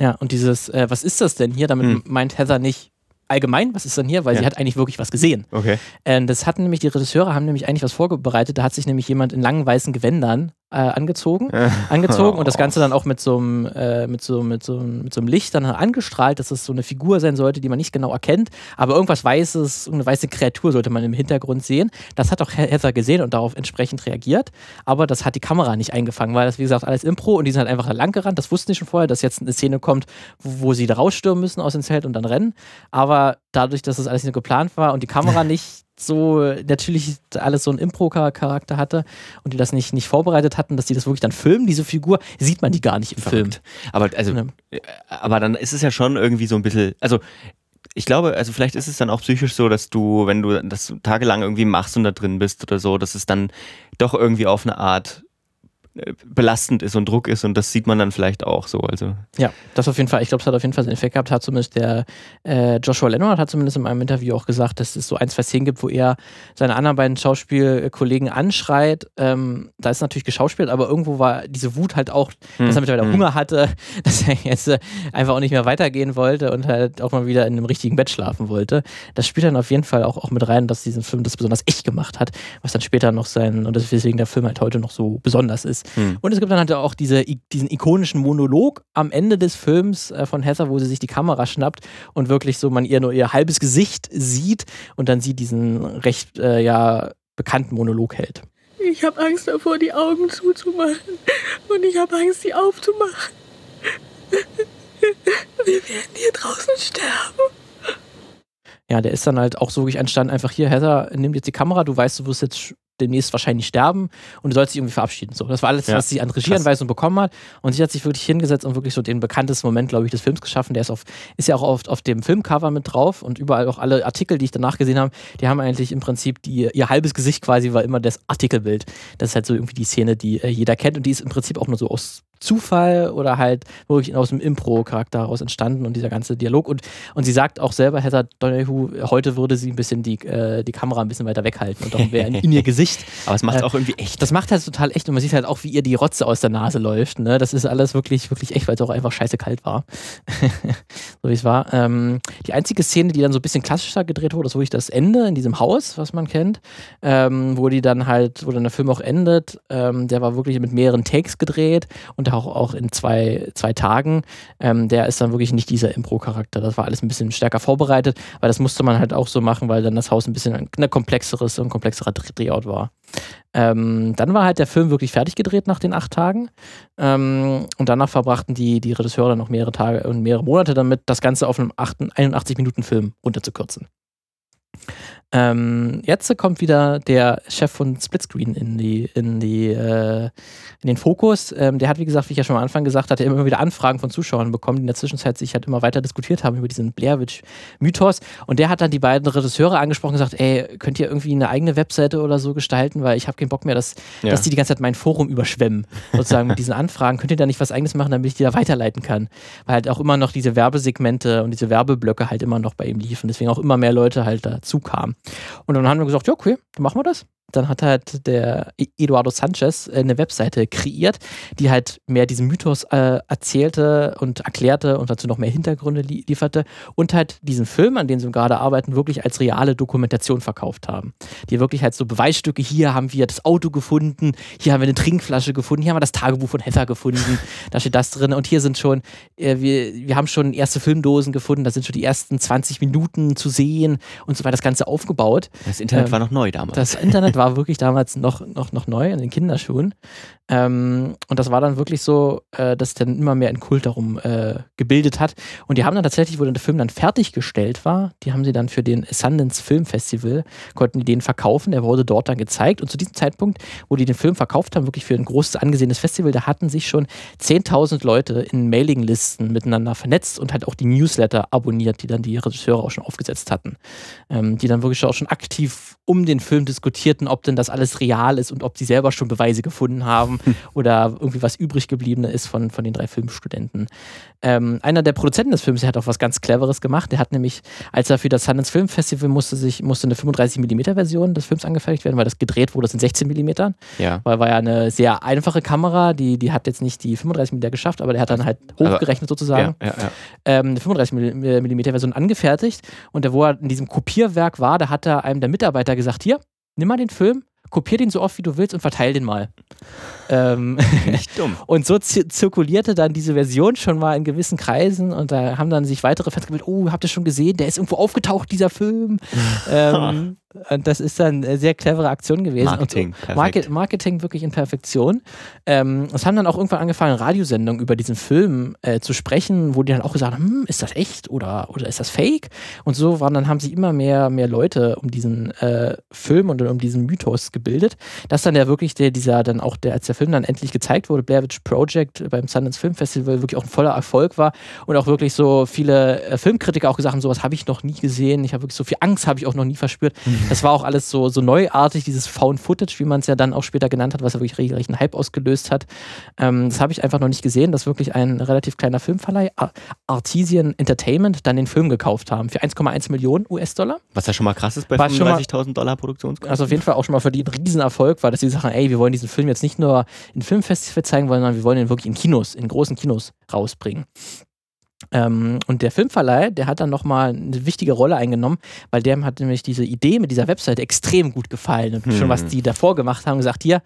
Ja, und dieses, äh, was ist das denn hier? Damit hm. meint Heather nicht allgemein, was ist denn hier? Weil ja. sie hat eigentlich wirklich was gesehen. Okay. Äh, das hatten nämlich die Regisseure, haben nämlich eigentlich was vorbereitet. Da hat sich nämlich jemand in langen weißen Gewändern äh, angezogen, angezogen und das Ganze dann auch mit so einem äh, mit so mit so mit so einem Licht dann angestrahlt, dass es so eine Figur sein sollte, die man nicht genau erkennt, aber irgendwas Weißes, eine weiße Kreatur sollte man im Hintergrund sehen. Das hat auch Heather gesehen und darauf entsprechend reagiert, aber das hat die Kamera nicht eingefangen, weil das wie gesagt alles Impro und die sind halt einfach da lang gerannt. Das wussten die schon vorher, dass jetzt eine Szene kommt, wo, wo sie da rausstürmen müssen aus dem Zelt und dann rennen, aber dadurch, dass das alles nicht geplant war und die Kamera nicht so natürlich alles so einen Impro-Charakter hatte und die das nicht, nicht vorbereitet hatten, dass die das wirklich dann filmen, diese Figur, sieht man die gar nicht im Verrückt. Film. Aber also, ja. aber dann ist es ja schon irgendwie so ein bisschen, also ich glaube, also vielleicht ist es dann auch psychisch so, dass du, wenn du das tagelang irgendwie machst und da drin bist oder so, dass es dann doch irgendwie auf eine Art belastend ist und Druck ist und das sieht man dann vielleicht auch so. Also. Ja, das auf jeden Fall. Ich glaube, es hat auf jeden Fall seinen Effekt gehabt. Hat zumindest der äh, Joshua Leonard hat zumindest in einem Interview auch gesagt, dass es so ein, zwei Szenen gibt, wo er seine anderen beiden Schauspielkollegen anschreit. Ähm, da ist natürlich geschauspielt, aber irgendwo war diese Wut halt auch, hm. dass er mittlerweile hm. Hunger hatte, dass er jetzt äh, einfach auch nicht mehr weitergehen wollte und halt auch mal wieder in einem richtigen Bett schlafen wollte. Das spielt dann auf jeden Fall auch, auch mit rein, dass diesen Film das besonders echt gemacht hat, was dann später noch sein, und deswegen der Film halt heute noch so besonders ist. Hm. Und es gibt dann halt auch diese, diesen ikonischen Monolog am Ende des Films äh, von Heather, wo sie sich die Kamera schnappt und wirklich so man ihr nur ihr halbes Gesicht sieht und dann sie diesen recht äh, ja, bekannten Monolog hält. Ich habe Angst davor, die Augen zuzumachen. Und ich habe Angst, sie aufzumachen. Wir werden hier draußen sterben. Ja, der ist dann halt auch so wirklich entstanden, einfach hier, Heather, nimm jetzt die Kamera, du weißt, du wirst jetzt demnächst wahrscheinlich sterben und du sollst dich irgendwie verabschieden. So, das war alles, ja. was sie an Regieanweisung bekommen hat. Und sie hat sich wirklich hingesetzt und wirklich so den bekanntesten Moment, glaube ich, des Films geschaffen. Der ist, auf, ist ja auch oft auf dem Filmcover mit drauf und überall auch alle Artikel, die ich danach gesehen habe, die haben eigentlich im Prinzip die, ihr halbes Gesicht quasi war immer das Artikelbild. Das ist halt so irgendwie die Szene, die äh, jeder kennt und die ist im Prinzip auch nur so aus Zufall oder halt wirklich aus dem Impro-Charakter heraus entstanden und dieser ganze Dialog. Und, und sie sagt auch selber, Heather Donahue, heute würde sie ein bisschen die, äh, die Kamera ein bisschen weiter weghalten und darum wäre in, in, ihr Gsicht. Aber es macht äh, auch irgendwie echt. Das macht halt total echt und man sieht halt auch, wie ihr die Rotze aus der Nase läuft. Ne? Das ist alles wirklich, wirklich echt, weil es auch einfach scheiße kalt war. so wie es war. Ähm, die einzige Szene, die dann so ein bisschen klassischer gedreht wurde, ist wirklich das Ende in diesem Haus, was man kennt, ähm, wo die dann halt, wo dann der Film auch endet. Ähm, der war wirklich mit mehreren Takes gedreht und auch, auch in zwei, zwei Tagen, ähm, der ist dann wirklich nicht dieser Impro-Charakter. Das war alles ein bisschen stärker vorbereitet, weil das musste man halt auch so machen, weil dann das Haus ein bisschen ein, ein komplexeres und komplexerer Drehort war. Ähm, dann war halt der Film wirklich fertig gedreht nach den acht Tagen. Ähm, und danach verbrachten die, die Regisseure noch mehrere Tage und mehrere Monate damit, das Ganze auf einem 81-Minuten-Film runterzukürzen. Ähm, jetzt kommt wieder der Chef von Splitscreen in die, in die, äh, in den Fokus. Ähm, der hat, wie gesagt, wie ich ja schon am Anfang gesagt hatte, immer wieder Anfragen von Zuschauern bekommen, die in der Zwischenzeit sich halt immer weiter diskutiert haben über diesen Blair Witch Mythos. Und der hat dann die beiden Regisseure angesprochen und gesagt, ey, könnt ihr irgendwie eine eigene Webseite oder so gestalten, weil ich habe keinen Bock mehr, dass, ja. dass die die ganze Zeit mein Forum überschwemmen, sozusagen mit diesen Anfragen. Könnt ihr da nicht was eigenes machen, damit ich die da weiterleiten kann? Weil halt auch immer noch diese Werbesegmente und diese Werbeblöcke halt immer noch bei ihm liefen. Deswegen auch immer mehr Leute halt dazu kamen. Und dann haben wir gesagt, ja, okay, dann machen wir das dann hat halt der Eduardo Sanchez äh, eine Webseite kreiert, die halt mehr diesen Mythos äh, erzählte und erklärte und dazu noch mehr Hintergründe li lieferte und halt diesen Film, an dem sie gerade arbeiten, wirklich als reale Dokumentation verkauft haben. Die wirklich halt so Beweisstücke, hier haben wir das Auto gefunden, hier haben wir eine Trinkflasche gefunden, hier haben wir das Tagebuch von Heather gefunden, da steht das drin und hier sind schon, äh, wir, wir haben schon erste Filmdosen gefunden, da sind schon die ersten 20 Minuten zu sehen und so weiter das Ganze aufgebaut. Das Internet ähm, war noch neu damals. Das Internet war wirklich damals noch, noch, noch neu in den Kinderschuhen. Ähm, und das war dann wirklich so, äh, dass dann immer mehr ein Kult darum äh, gebildet hat. Und die haben dann tatsächlich, wo der Film dann fertiggestellt war, die haben sie dann für den Sundance Film Festival, konnten die den verkaufen. Der wurde dort dann gezeigt. Und zu diesem Zeitpunkt, wo die den Film verkauft haben, wirklich für ein großes angesehenes Festival, da hatten sich schon 10.000 Leute in Mailinglisten miteinander vernetzt und halt auch die Newsletter abonniert, die dann die Regisseure auch schon aufgesetzt hatten. Ähm, die dann wirklich auch schon aktiv um den Film diskutierten, ob denn das alles real ist und ob sie selber schon Beweise gefunden haben oder irgendwie was übrig geblieben ist von, von den drei Filmstudenten. Ähm, einer der Produzenten des Films, der hat auch was ganz Cleveres gemacht. Der hat nämlich, als er für das Sundance Film Festival musste, sich, musste eine 35mm Version des Films angefertigt werden, weil das gedreht wurde in 16mm. Ja. Weil war ja eine sehr einfache Kamera, die, die hat jetzt nicht die 35mm geschafft, aber der hat dann halt hochgerechnet sozusagen. Ja, ja, ja. Ähm, eine 35mm Version angefertigt und der, wo er in diesem Kopierwerk war, da hat er einem der Mitarbeiter gesagt, hier, nimm mal den Film, kopier den so oft wie du willst und verteil den mal. Ähm, Nicht dumm. und so zirkulierte dann diese Version schon mal in gewissen Kreisen und da haben dann sich weitere Fans gemeldet, oh, habt ihr schon gesehen, der ist irgendwo aufgetaucht, dieser Film. ähm, und das ist dann eine sehr clevere Aktion gewesen. Marketing. So, Market, Marketing wirklich in Perfektion. Ähm, es haben dann auch irgendwann angefangen, Radiosendungen über diesen Film äh, zu sprechen, wo die dann auch gesagt haben, hm, ist das echt oder, oder ist das fake? Und so waren dann haben sich immer mehr, mehr Leute um diesen äh, Film und um diesen Mythos gebildet, dass dann ja wirklich der, dieser dann auch der, als der Film dann endlich gezeigt wurde, Blair Witch Project beim Sundance Film Festival wirklich auch ein voller Erfolg war und auch wirklich so viele äh, Filmkritiker auch gesagt haben, sowas habe ich noch nie gesehen, ich habe wirklich so viel Angst habe ich auch noch nie verspürt. Mhm. Das war auch alles so, so neuartig, dieses Found Footage, wie man es ja dann auch später genannt hat, was ja wirklich regelrecht einen Hype ausgelöst hat. Ähm, das habe ich einfach noch nicht gesehen, dass wirklich ein relativ kleiner Filmverleih, Artesian Entertainment, dann den Film gekauft haben für 1,1 Millionen US-Dollar. Was ja schon mal krass ist bei 35.000 Dollar Produktionskosten. Also auf jeden Fall auch schon mal für die ein Riesenerfolg war, dass sie sagen, ey, wir wollen diesen Film jetzt nicht nur in Filmfestival zeigen, sondern wir wollen ihn wirklich in Kinos, in großen Kinos rausbringen. Ähm, und der Filmverleih, der hat dann nochmal eine wichtige Rolle eingenommen, weil dem hat nämlich diese Idee mit dieser Webseite extrem gut gefallen. Und hm. schon was hm. die davor gemacht haben, gesagt, hier,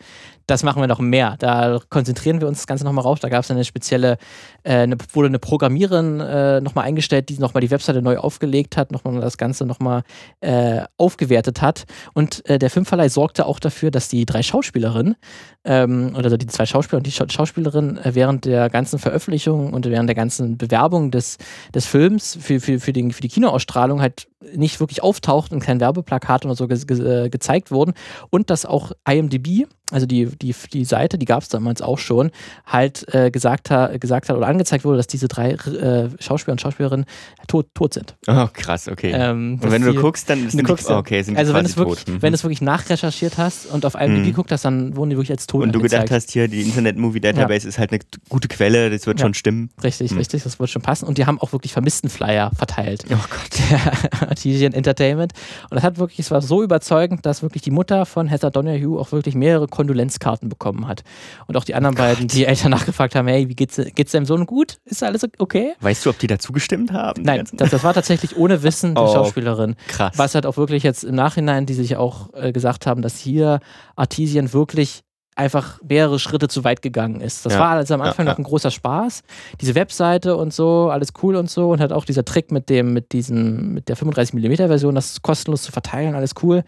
das machen wir noch mehr. Da konzentrieren wir uns das Ganze nochmal rauf. Da gab es eine spezielle, äh, eine, wurde eine Programmiererin äh, nochmal eingestellt, die nochmal die Webseite neu aufgelegt hat, nochmal das Ganze nochmal äh, aufgewertet hat. Und äh, der Filmverleih sorgte auch dafür, dass die drei Schauspielerinnen, ähm, oder die zwei Schauspieler und die Scha Schauspielerin äh, während der ganzen Veröffentlichung und während der ganzen Bewerbung des, des Films für, für, für, den, für die Kinoausstrahlung halt nicht wirklich auftaucht und kein Werbeplakat oder so ge ge gezeigt wurden. Und dass auch IMDb, also die, die, die Seite, die gab es damals auch schon, halt äh, gesagt, ha, gesagt hat oder angezeigt wurde, dass diese drei äh, Schauspieler und Schauspielerinnen tot, tot sind. Oh, krass, okay. Ähm, und wenn du guckst, dann sind die, oh, okay, sind Also wenn es wirklich, tot. Mhm. wenn du es wirklich nachrecherchiert hast und auf IMDb mhm. guckt hast, dann wurden die wirklich als tot Und du angezeigt. gedacht hast, hier, die Internet Movie Database ja. ist halt eine gute Quelle, das wird ja. schon stimmen. Richtig, mhm. richtig, das wird schon passen. Und die haben auch wirklich vermissten Flyer verteilt. Oh Gott. Artesian Entertainment. Und das hat wirklich, es war so überzeugend, dass wirklich die Mutter von Heather Donahue auch wirklich mehrere Kondolenzkarten bekommen hat. Und auch die anderen oh beiden, die Eltern nachgefragt haben, hey, wie geht's, geht's deinem Sohn gut? Ist alles okay? Weißt du, ob die dazu gestimmt haben? Nein, das, das, war tatsächlich ohne Wissen der oh, Schauspielerin. Krass. Was halt auch wirklich jetzt im Nachhinein, die sich auch äh, gesagt haben, dass hier Artesian wirklich einfach mehrere Schritte zu weit gegangen ist. Das Ja. war also am Ja, Anfang ja. noch ein großer Spaß. Diese Webseite und so, alles cool und so. Und halt auch dieser Trick mit dem, mit diesem, mit der 35mm Version, das kostenlos zu verteilen, alles cool.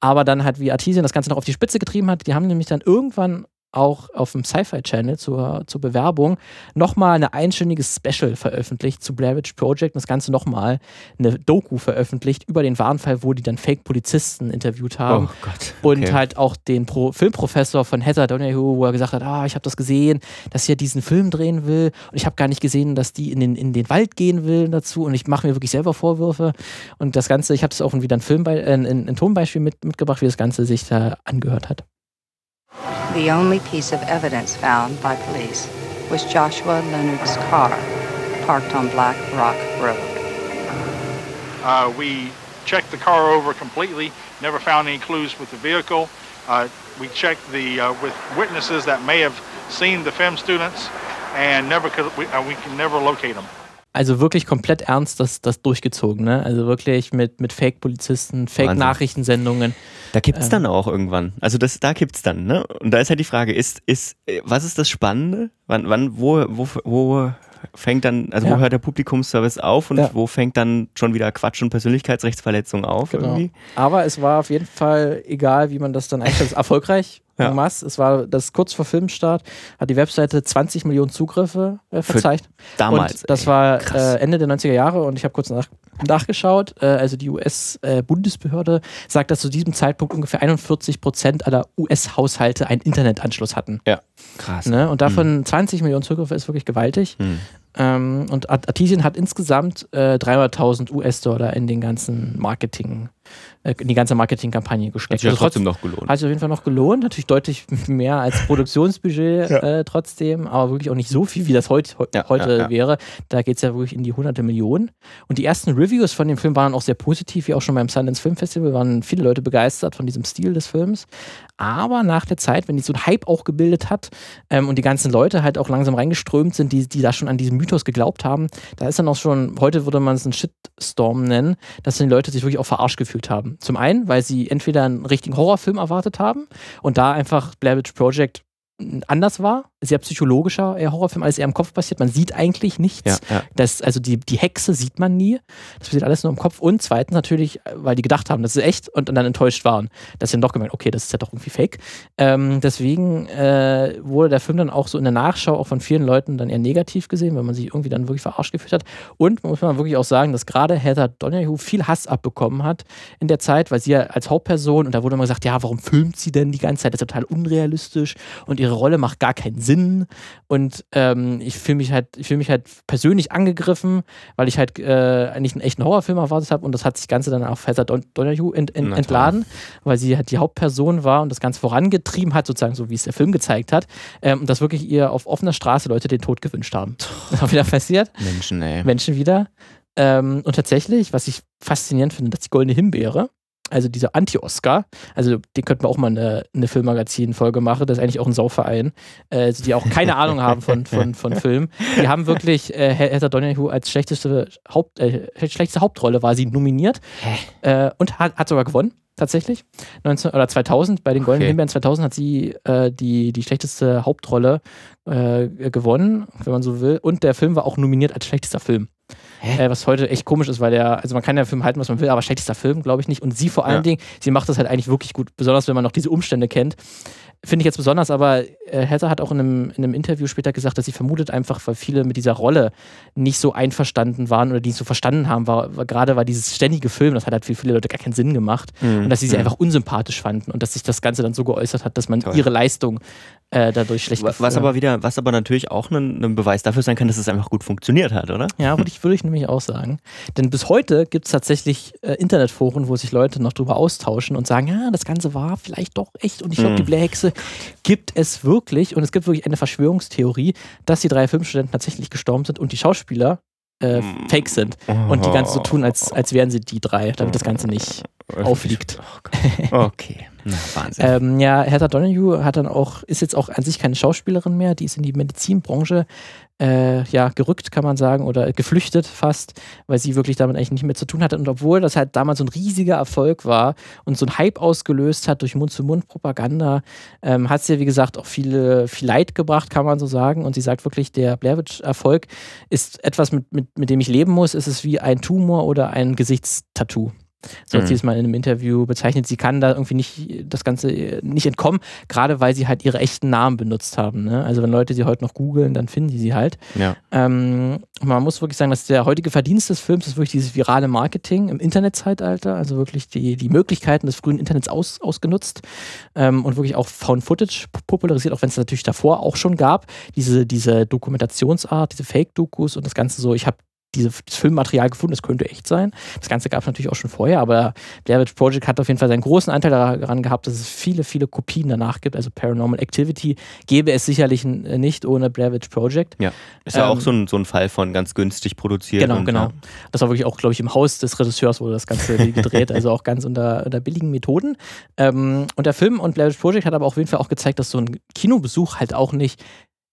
Aber dann halt, wie Artesian das Ganze noch auf die Spitze getrieben hat, die haben nämlich dann irgendwann auch auf dem Sci-Fi-Channel zur, zur Bewerbung nochmal ein einstündiges Special veröffentlicht zu Blair Witch Project und das Ganze nochmal eine Doku veröffentlicht über den Warenfall, wo die dann Fake-Polizisten interviewt haben. oh Gott. Und okay. halt auch den Pro Filmprofessor von Heather Donahue, wo er gesagt hat, ah, ich habe das gesehen, dass sie ja diesen Film drehen will und ich habe gar nicht gesehen, dass die in den, in den Wald gehen will dazu und ich mache mir wirklich selber Vorwürfe und das Ganze, ich habe das auch wieder ein, Filmbe äh, ein, ein Tonbeispiel mit, mitgebracht, wie das Ganze sich da angehört hat. The only piece of evidence found by police was Joshua Leonard's car, parked on Black Rock Road. Uh, we checked the car over completely, never found any clues with the vehicle. Uh, we checked the uh, with witnesses that may have seen the FEM students, and never could we, uh, we can never locate them. Also wirklich komplett ernst das, das durchgezogen, ne? Also wirklich mit, mit Fake-Polizisten, Fake-Nachrichtensendungen. Da kippt's Ähm. dann auch irgendwann. Also das, da kippt's dann, ne? Und da ist halt die Frage, ist, ist, äh, was ist das Spannende? Wann, wann, wo, wo, wo fängt dann, also Ja. wo hört der Publikumsservice auf und Ja. wo fängt dann schon wieder Quatsch und Persönlichkeitsrechtsverletzung auf Genau. irgendwie? Aber es war auf jeden Fall, egal wie man das dann einstellt, erfolgreich. Ja. en masse. Es war das kurz vor Filmstart, hat die Webseite 20 Millionen Zugriffe äh, verzeichnet. Damals. Und das ey. war äh, Ende der 90er Jahre und ich habe kurz nach, nachgeschaut. Äh, also die US-Bundesbehörde sagt, dass zu diesem Zeitpunkt ungefähr 41 Prozent aller US-Haushalte einen Internetanschluss hatten. Krass. Ne? Und davon 20 Millionen Zugriffe ist wirklich gewaltig. Hm. Ähm, und Art- Artesian hat insgesamt äh, 300.000 US-Dollar in den ganzen Marketing, äh, in die ganze Marketingkampagne Hat gesteckt. sich ja Also trotzdem noch gelohnt. hat sich auf jeden Fall noch gelohnt. Natürlich deutlich mehr als Produktionsbudget äh, trotzdem, aber wirklich auch nicht so viel, wie das heut, heu- Ja, heute ja, ja. wäre. Da geht es ja wirklich in die hunderte Millionen. Und die ersten Reviews von dem Film waren auch sehr positiv, wie auch schon beim Sundance Film Festival, waren viele Leute begeistert von diesem Stil des Films. Aber nach der Zeit, wenn die so einen Hype auch gebildet hat ähm, und die ganzen Leute halt auch langsam reingeströmt sind, die, die da schon an diesen Mythos geglaubt haben, da ist dann auch schon, heute würde man es einen Shitstorm nennen, dass die Leute sich wirklich auch verarscht gefühlt haben. Zum einen, weil sie entweder einen richtigen Horrorfilm erwartet haben und da einfach Blair Witch Project anders war, sehr psychologischer Horrorfilm, alles eher im Kopf passiert. Man sieht eigentlich nichts. Ja, ja. Das, also die, die Hexe sieht man nie. Das passiert alles nur im Kopf. Und zweitens natürlich, weil die gedacht haben, das ist echt und dann enttäuscht waren. Dass sie dann doch gemerkt, okay, das ist ja doch irgendwie fake. Ähm, deswegen äh, wurde der Film dann auch so in der Nachschau auch von vielen Leuten dann eher negativ gesehen, weil man sich irgendwie dann wirklich verarscht gefühlt hat. Und man muss man wirklich auch sagen, dass gerade Heather Donahue viel Hass abbekommen hat in der Zeit, weil sie ja als Hauptperson, und da wurde immer gesagt, ja, warum filmt sie denn die ganze Zeit? Das ist total unrealistisch und ihre Rolle macht gar keinen Sinn. Und ähm, ich fühle mich halt, ich fühle mich halt persönlich angegriffen, weil ich halt äh, eigentlich einen echten Horrorfilm erwartet habe und das hat sich Ganze dann auf Heather Don Donahue ent ent entladen, weil sie halt die Hauptperson war und das Ganze vorangetrieben hat, sozusagen so wie es der Film gezeigt hat. Ähm, und dass wirklich ihr auf offener Straße Leute den Tod gewünscht haben. Das ist auch wieder passiert. Menschen, ey. Menschen wieder. Ähm, und tatsächlich, was ich faszinierend finde, dass die Goldene Himbeere, also dieser Anti-Oscar, also den könnten wir auch mal eine, eine Filmmagazin-Folge machen, das ist eigentlich auch ein Sauverein, äh, also die auch keine Ahnung haben von, von, von Film. Die haben wirklich äh, Heather Donahue als schlechteste, Haupt, äh, schlechteste Hauptrolle war sie nominiert äh, und hat, hat sogar gewonnen. Tatsächlich. 19, oder 2000, bei den Goldenen Okay. Himbeeren 2000 hat sie äh, die, die schlechteste Hauptrolle äh, gewonnen, wenn man so will. Und der Film war auch nominiert als schlechtester Film. Äh, was heute echt komisch ist, weil der, also man kann ja Film halten, was man will, aber schlechtester Film, glaube ich nicht. Und sie vor allen Ja. Dingen, sie macht das halt eigentlich wirklich gut, besonders wenn man noch diese Umstände kennt. Finde ich jetzt besonders, aber äh, Heather hat auch in einem, in einem Interview später gesagt, dass sie vermutet einfach, weil viele mit dieser Rolle nicht so einverstanden waren oder die nicht so verstanden haben, war, war gerade war dieses ständige Film, das hat halt für viele Leute gar keinen Sinn gemacht Mhm. und dass sie sie Mhm. einfach unsympathisch fanden und dass sich das Ganze dann so geäußert hat, dass man Toll. ihre Leistung äh, dadurch schlecht Was was aber wieder, was aber natürlich auch ein, ein Beweis dafür sein kann, dass es einfach gut funktioniert hat, oder? Ja, würde ich, würde ich nämlich auch sagen. Denn bis heute gibt es tatsächlich äh, Internetforen, wo sich Leute noch drüber austauschen und sagen, ja, das Ganze war vielleicht doch echt und ich glaube, Mhm. die Blackhexe gibt es wirklich und es gibt wirklich eine Verschwörungstheorie, dass die drei Filmstudenten tatsächlich gestorben sind und die Schauspieler äh, Mhm. fake sind und die Ganze so tun, als, als wären sie die drei, damit das Ganze nicht auffliegt. Oh okay. Na, Wahnsinn. ähm, ja, Heather Donahue hat dann auch, ist jetzt auch an sich keine Schauspielerin mehr, die ist in die Medizinbranche äh, ja, gerückt, kann man sagen, oder geflüchtet fast, weil sie wirklich damit eigentlich nicht mehr zu tun hatte. Und obwohl das halt damals so ein riesiger Erfolg war und so ein Hype ausgelöst hat durch Mund-zu-Mund-Propaganda, ähm, hat sie, wie gesagt, auch viele, viel Leid gebracht, kann man so sagen. Und sie sagt wirklich, der Blair Witch-Erfolg ist etwas, mit, mit, mit dem ich leben muss. Es ist wie ein Tumor oder ein Gesichtstattoo. So hat sie es mal in einem Interview bezeichnet. Sie kann da irgendwie nicht das Ganze äh, nicht entkommen, gerade weil sie halt ihre echten Namen benutzt haben. Ne? Also wenn Leute sie heute noch googeln, dann finden die sie halt. Ja. Ähm, man muss wirklich sagen, dass der heutige Verdienst des Films ist wirklich dieses virale Marketing im Internetzeitalter, also wirklich die, die Möglichkeiten des frühen Internets aus, ausgenutzt ähm, und wirklich auch Found Footage popularisiert, auch wenn es natürlich davor auch schon gab. Diese, diese Dokumentationsart, diese Fake-Dokus und das Ganze so, ich habe dieses Filmmaterial gefunden, das könnte echt sein. Das Ganze gab es natürlich auch schon vorher, aber Blair Witch Project hat auf jeden Fall seinen großen Anteil daran gehabt, dass es viele, viele Kopien danach gibt. Also Paranormal Activity gäbe es sicherlich äh, nicht ohne Blair Witch Project. Ja. Ist ja Ähm, auch so ein, so ein Fall von ganz günstig produziert. Genau, und, genau. Ja. Das war wirklich auch, glaube ich, im Haus des Regisseurs wurde das Ganze gedreht, also auch ganz unter, unter billigen Methoden. Ähm, und der Film und Blair Witch Project hat aber auf jeden Fall auch gezeigt, dass so ein Kinobesuch halt auch nicht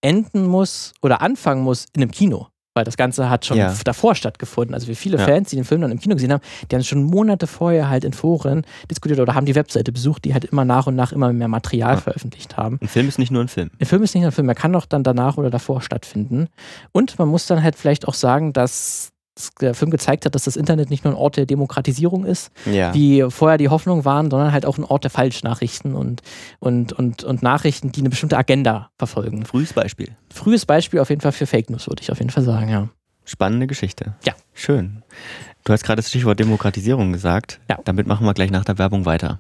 enden muss oder anfangen muss in einem Kino. Weil das Ganze hat schon Ja. davor stattgefunden. Also wie viele Ja. Fans, die den Film dann im Kino gesehen haben, die haben schon Monate vorher halt in Foren diskutiert oder haben die Webseite besucht, die halt immer nach und nach immer mehr Material Ja. veröffentlicht haben. Ein Film ist nicht nur ein Film. Ein Film ist nicht nur ein Film, er kann doch dann danach oder davor stattfinden. Und man muss dann halt vielleicht auch sagen, dass der Film gezeigt hat, dass das Internet nicht nur ein Ort der Demokratisierung ist, Ja. wie vorher die Hoffnung waren, sondern halt auch ein Ort der Falschnachrichten und, und, und, und Nachrichten, die eine bestimmte Agenda verfolgen. Frühes Beispiel. Frühes Beispiel auf jeden Fall für Fake News, würde ich auf jeden Fall sagen, ja. Spannende Geschichte. Ja. Schön. Du hast gerade das Stichwort Demokratisierung gesagt. Ja. Damit machen wir gleich nach der Werbung weiter.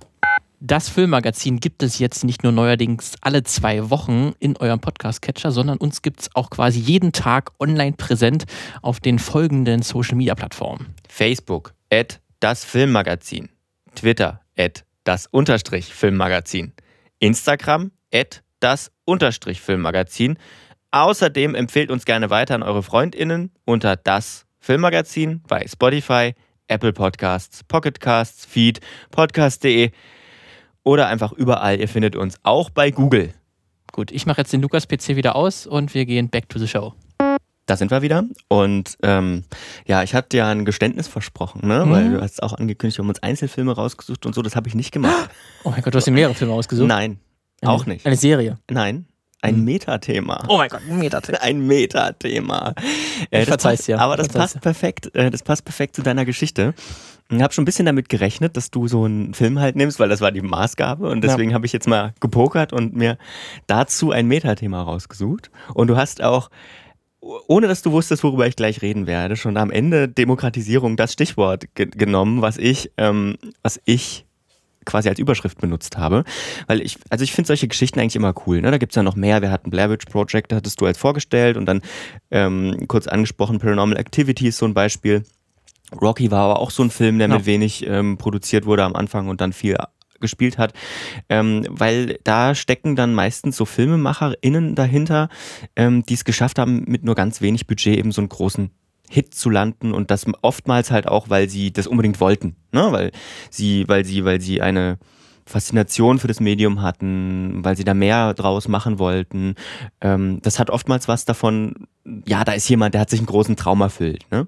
Das Filmmagazin gibt es jetzt nicht nur neuerdings alle zwei Wochen in eurem Podcast-Catcher, sondern uns gibt es auch quasi jeden Tag online präsent auf den folgenden Social-Media-Plattformen. Facebook, at das Filmmagazin. Twitter, at das Unterstrich Filmmagazin. Instagram, at das Unterstrich Filmmagazin. Außerdem empfehlt uns gerne weiter an eure FreundInnen unter das Filmmagazin bei Spotify, Apple Podcasts, Pocket Casts, Feed, podcast.de oder einfach überall. Ihr findet uns auch bei Google. Gut, ich mache jetzt den Lukas-PC wieder aus und wir gehen back to the show. Da sind wir wieder. Und ähm, ja, ich hatte ja ein Geständnis versprochen, ne? Mhm. weil du hast auch angekündigt, wir haben uns Einzelfilme rausgesucht und so. Das habe ich nicht gemacht. Oh mein Gott, du hast dir mehrere Filme ausgesucht. Nein, Eine- auch nicht. Eine Serie. Nein, ein Metathema. Oh mein Gott, ein Metathema. Ein Metathema. Äh, Ich verzeih's dir. Aber das passt perfekt. Äh, das passt perfekt zu deiner Geschichte. Ich habe schon ein bisschen damit gerechnet, dass du so einen Film halt nimmst, weil das war die Maßgabe. Und Ja. deswegen habe ich jetzt mal gepokert und mir dazu ein Metathema rausgesucht. Und du hast auch, ohne dass du wusstest, worüber ich gleich reden werde, schon am Ende Demokratisierung das Stichwort ge genommen, was ich, ähm, was ich quasi als Überschrift benutzt habe. Weil ich, also ich finde solche Geschichten eigentlich immer cool. Ne? Da gibt es ja noch mehr. Wir hatten Blair Witch Project, hattest du als vorgestellt und dann ähm, kurz angesprochen, Paranormal Activity ist so ein Beispiel. Rocky war aber auch so ein Film, der Ja. mit wenig ähm, produziert wurde am Anfang und dann viel gespielt hat, ähm, weil da stecken dann meistens so FilmemacherInnen dahinter, ähm, die es geschafft haben, mit nur ganz wenig Budget eben so einen großen Hit zu landen und das oftmals halt auch, weil sie das unbedingt wollten, ne? weil sie, weil sie, weil sie eine Faszination für das Medium hatten, weil sie da mehr draus machen wollten. Ähm, das hat oftmals was davon, ja, da ist jemand, der hat sich einen großen Traum erfüllt. Ne?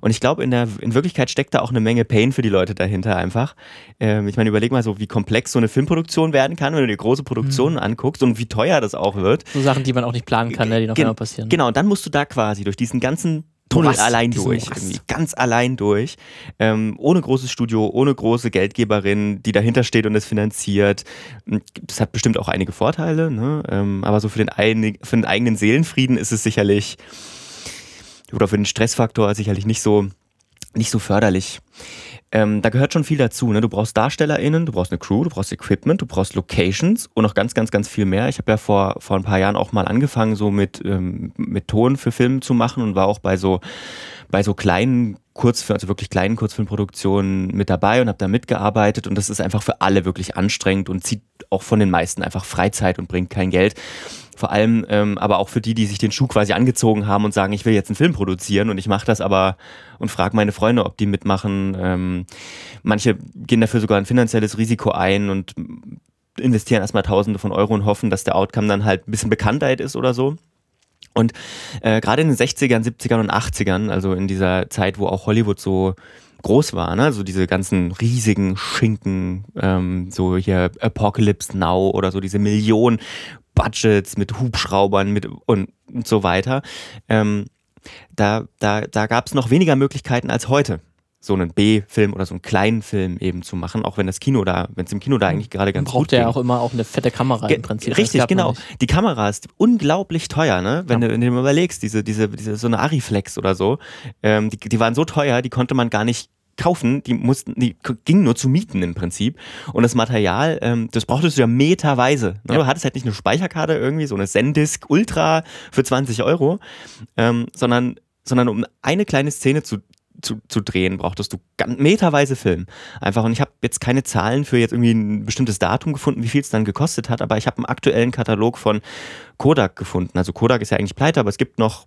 Und ich glaube, in der in Wirklichkeit steckt da auch eine Menge Pain für die Leute dahinter einfach. Ähm, ich meine, überleg mal so, wie komplex so eine Filmproduktion werden kann, wenn du dir große Produktionen anguckst und wie teuer das auch wird. So Sachen, die man auch nicht planen kann, ne, die noch Gen- einmal passieren. Genau, und dann musst du da quasi durch diesen ganzen Tunnel Morast, allein durch, ganz allein durch, ähm, ohne großes Studio, ohne große Geldgeberin, die dahinter steht und es finanziert. Das hat bestimmt auch einige Vorteile, ne? ähm, aber so für den, für den eigenen Seelenfrieden ist es sicherlich, oder für den Stressfaktor sicherlich nicht so, nicht so förderlich. Ähm, da gehört schon viel dazu. Ne? Du brauchst DarstellerInnen, du brauchst eine Crew, du brauchst Equipment, du brauchst Locations und noch ganz, ganz, ganz viel mehr. Ich habe ja vor, vor ein paar Jahren auch mal angefangen, so mit, ähm, mit Ton für Filme zu machen und war auch bei so, bei so kleinen Kurzfilm, also wirklich kleinen Kurzfilmproduktionen mit dabei und habe da mitgearbeitet und das ist einfach für alle wirklich anstrengend und zieht auch von den meisten einfach Freizeit und bringt kein Geld. Vor allem ähm, aber auch für die, die sich den Schuh quasi angezogen haben und sagen, ich will jetzt einen Film produzieren und ich mache das aber und frage meine Freunde, ob die mitmachen. Ähm, manche gehen dafür sogar ein finanzielles Risiko ein und investieren erstmal Tausende von Euro und hoffen, dass der Outcome dann halt ein bisschen Bekanntheit ist oder so. Und äh, gerade in den 60ern, 70ern und 80ern, also in dieser Zeit, wo auch Hollywood so groß war, ne? so diese ganzen riesigen Schinken, ähm, so hier Apocalypse Now oder so diese Millionen Budgets mit Hubschraubern mit und, und so weiter. Ähm, da da, da gab es noch weniger Möglichkeiten als heute so einen B-Film oder so einen kleinen Film eben zu machen, auch wenn das Kino da, wenn es im Kino da eigentlich gerade ganz braucht gut ja auch immer auch eine fette Kamera im Prinzip. Richtig, genau. Die Kamera ist unglaublich teuer, ne? Wenn, ja. du, wenn du dir überlegst, diese, diese, diese, so eine Ariflex oder so, ähm, die, die waren so teuer, die konnte man gar nicht kaufen, die mussten, die gingen nur zu mieten im Prinzip. Und das Material, ähm, das brauchtest du ja meterweise. Ne? Ja. Du hattest halt nicht eine Speicherkarte irgendwie, so eine Sendisk Ultra für 20 Euro, ähm, sondern sondern um eine kleine Szene zu, zu, zu drehen, brauchtest du meterweise Film. Einfach, und ich habe jetzt keine Zahlen für jetzt irgendwie ein bestimmtes Datum gefunden, wie viel es dann gekostet hat, aber ich habe einen aktuellen Katalog von Kodak gefunden. Also Kodak ist ja eigentlich pleite, aber es gibt noch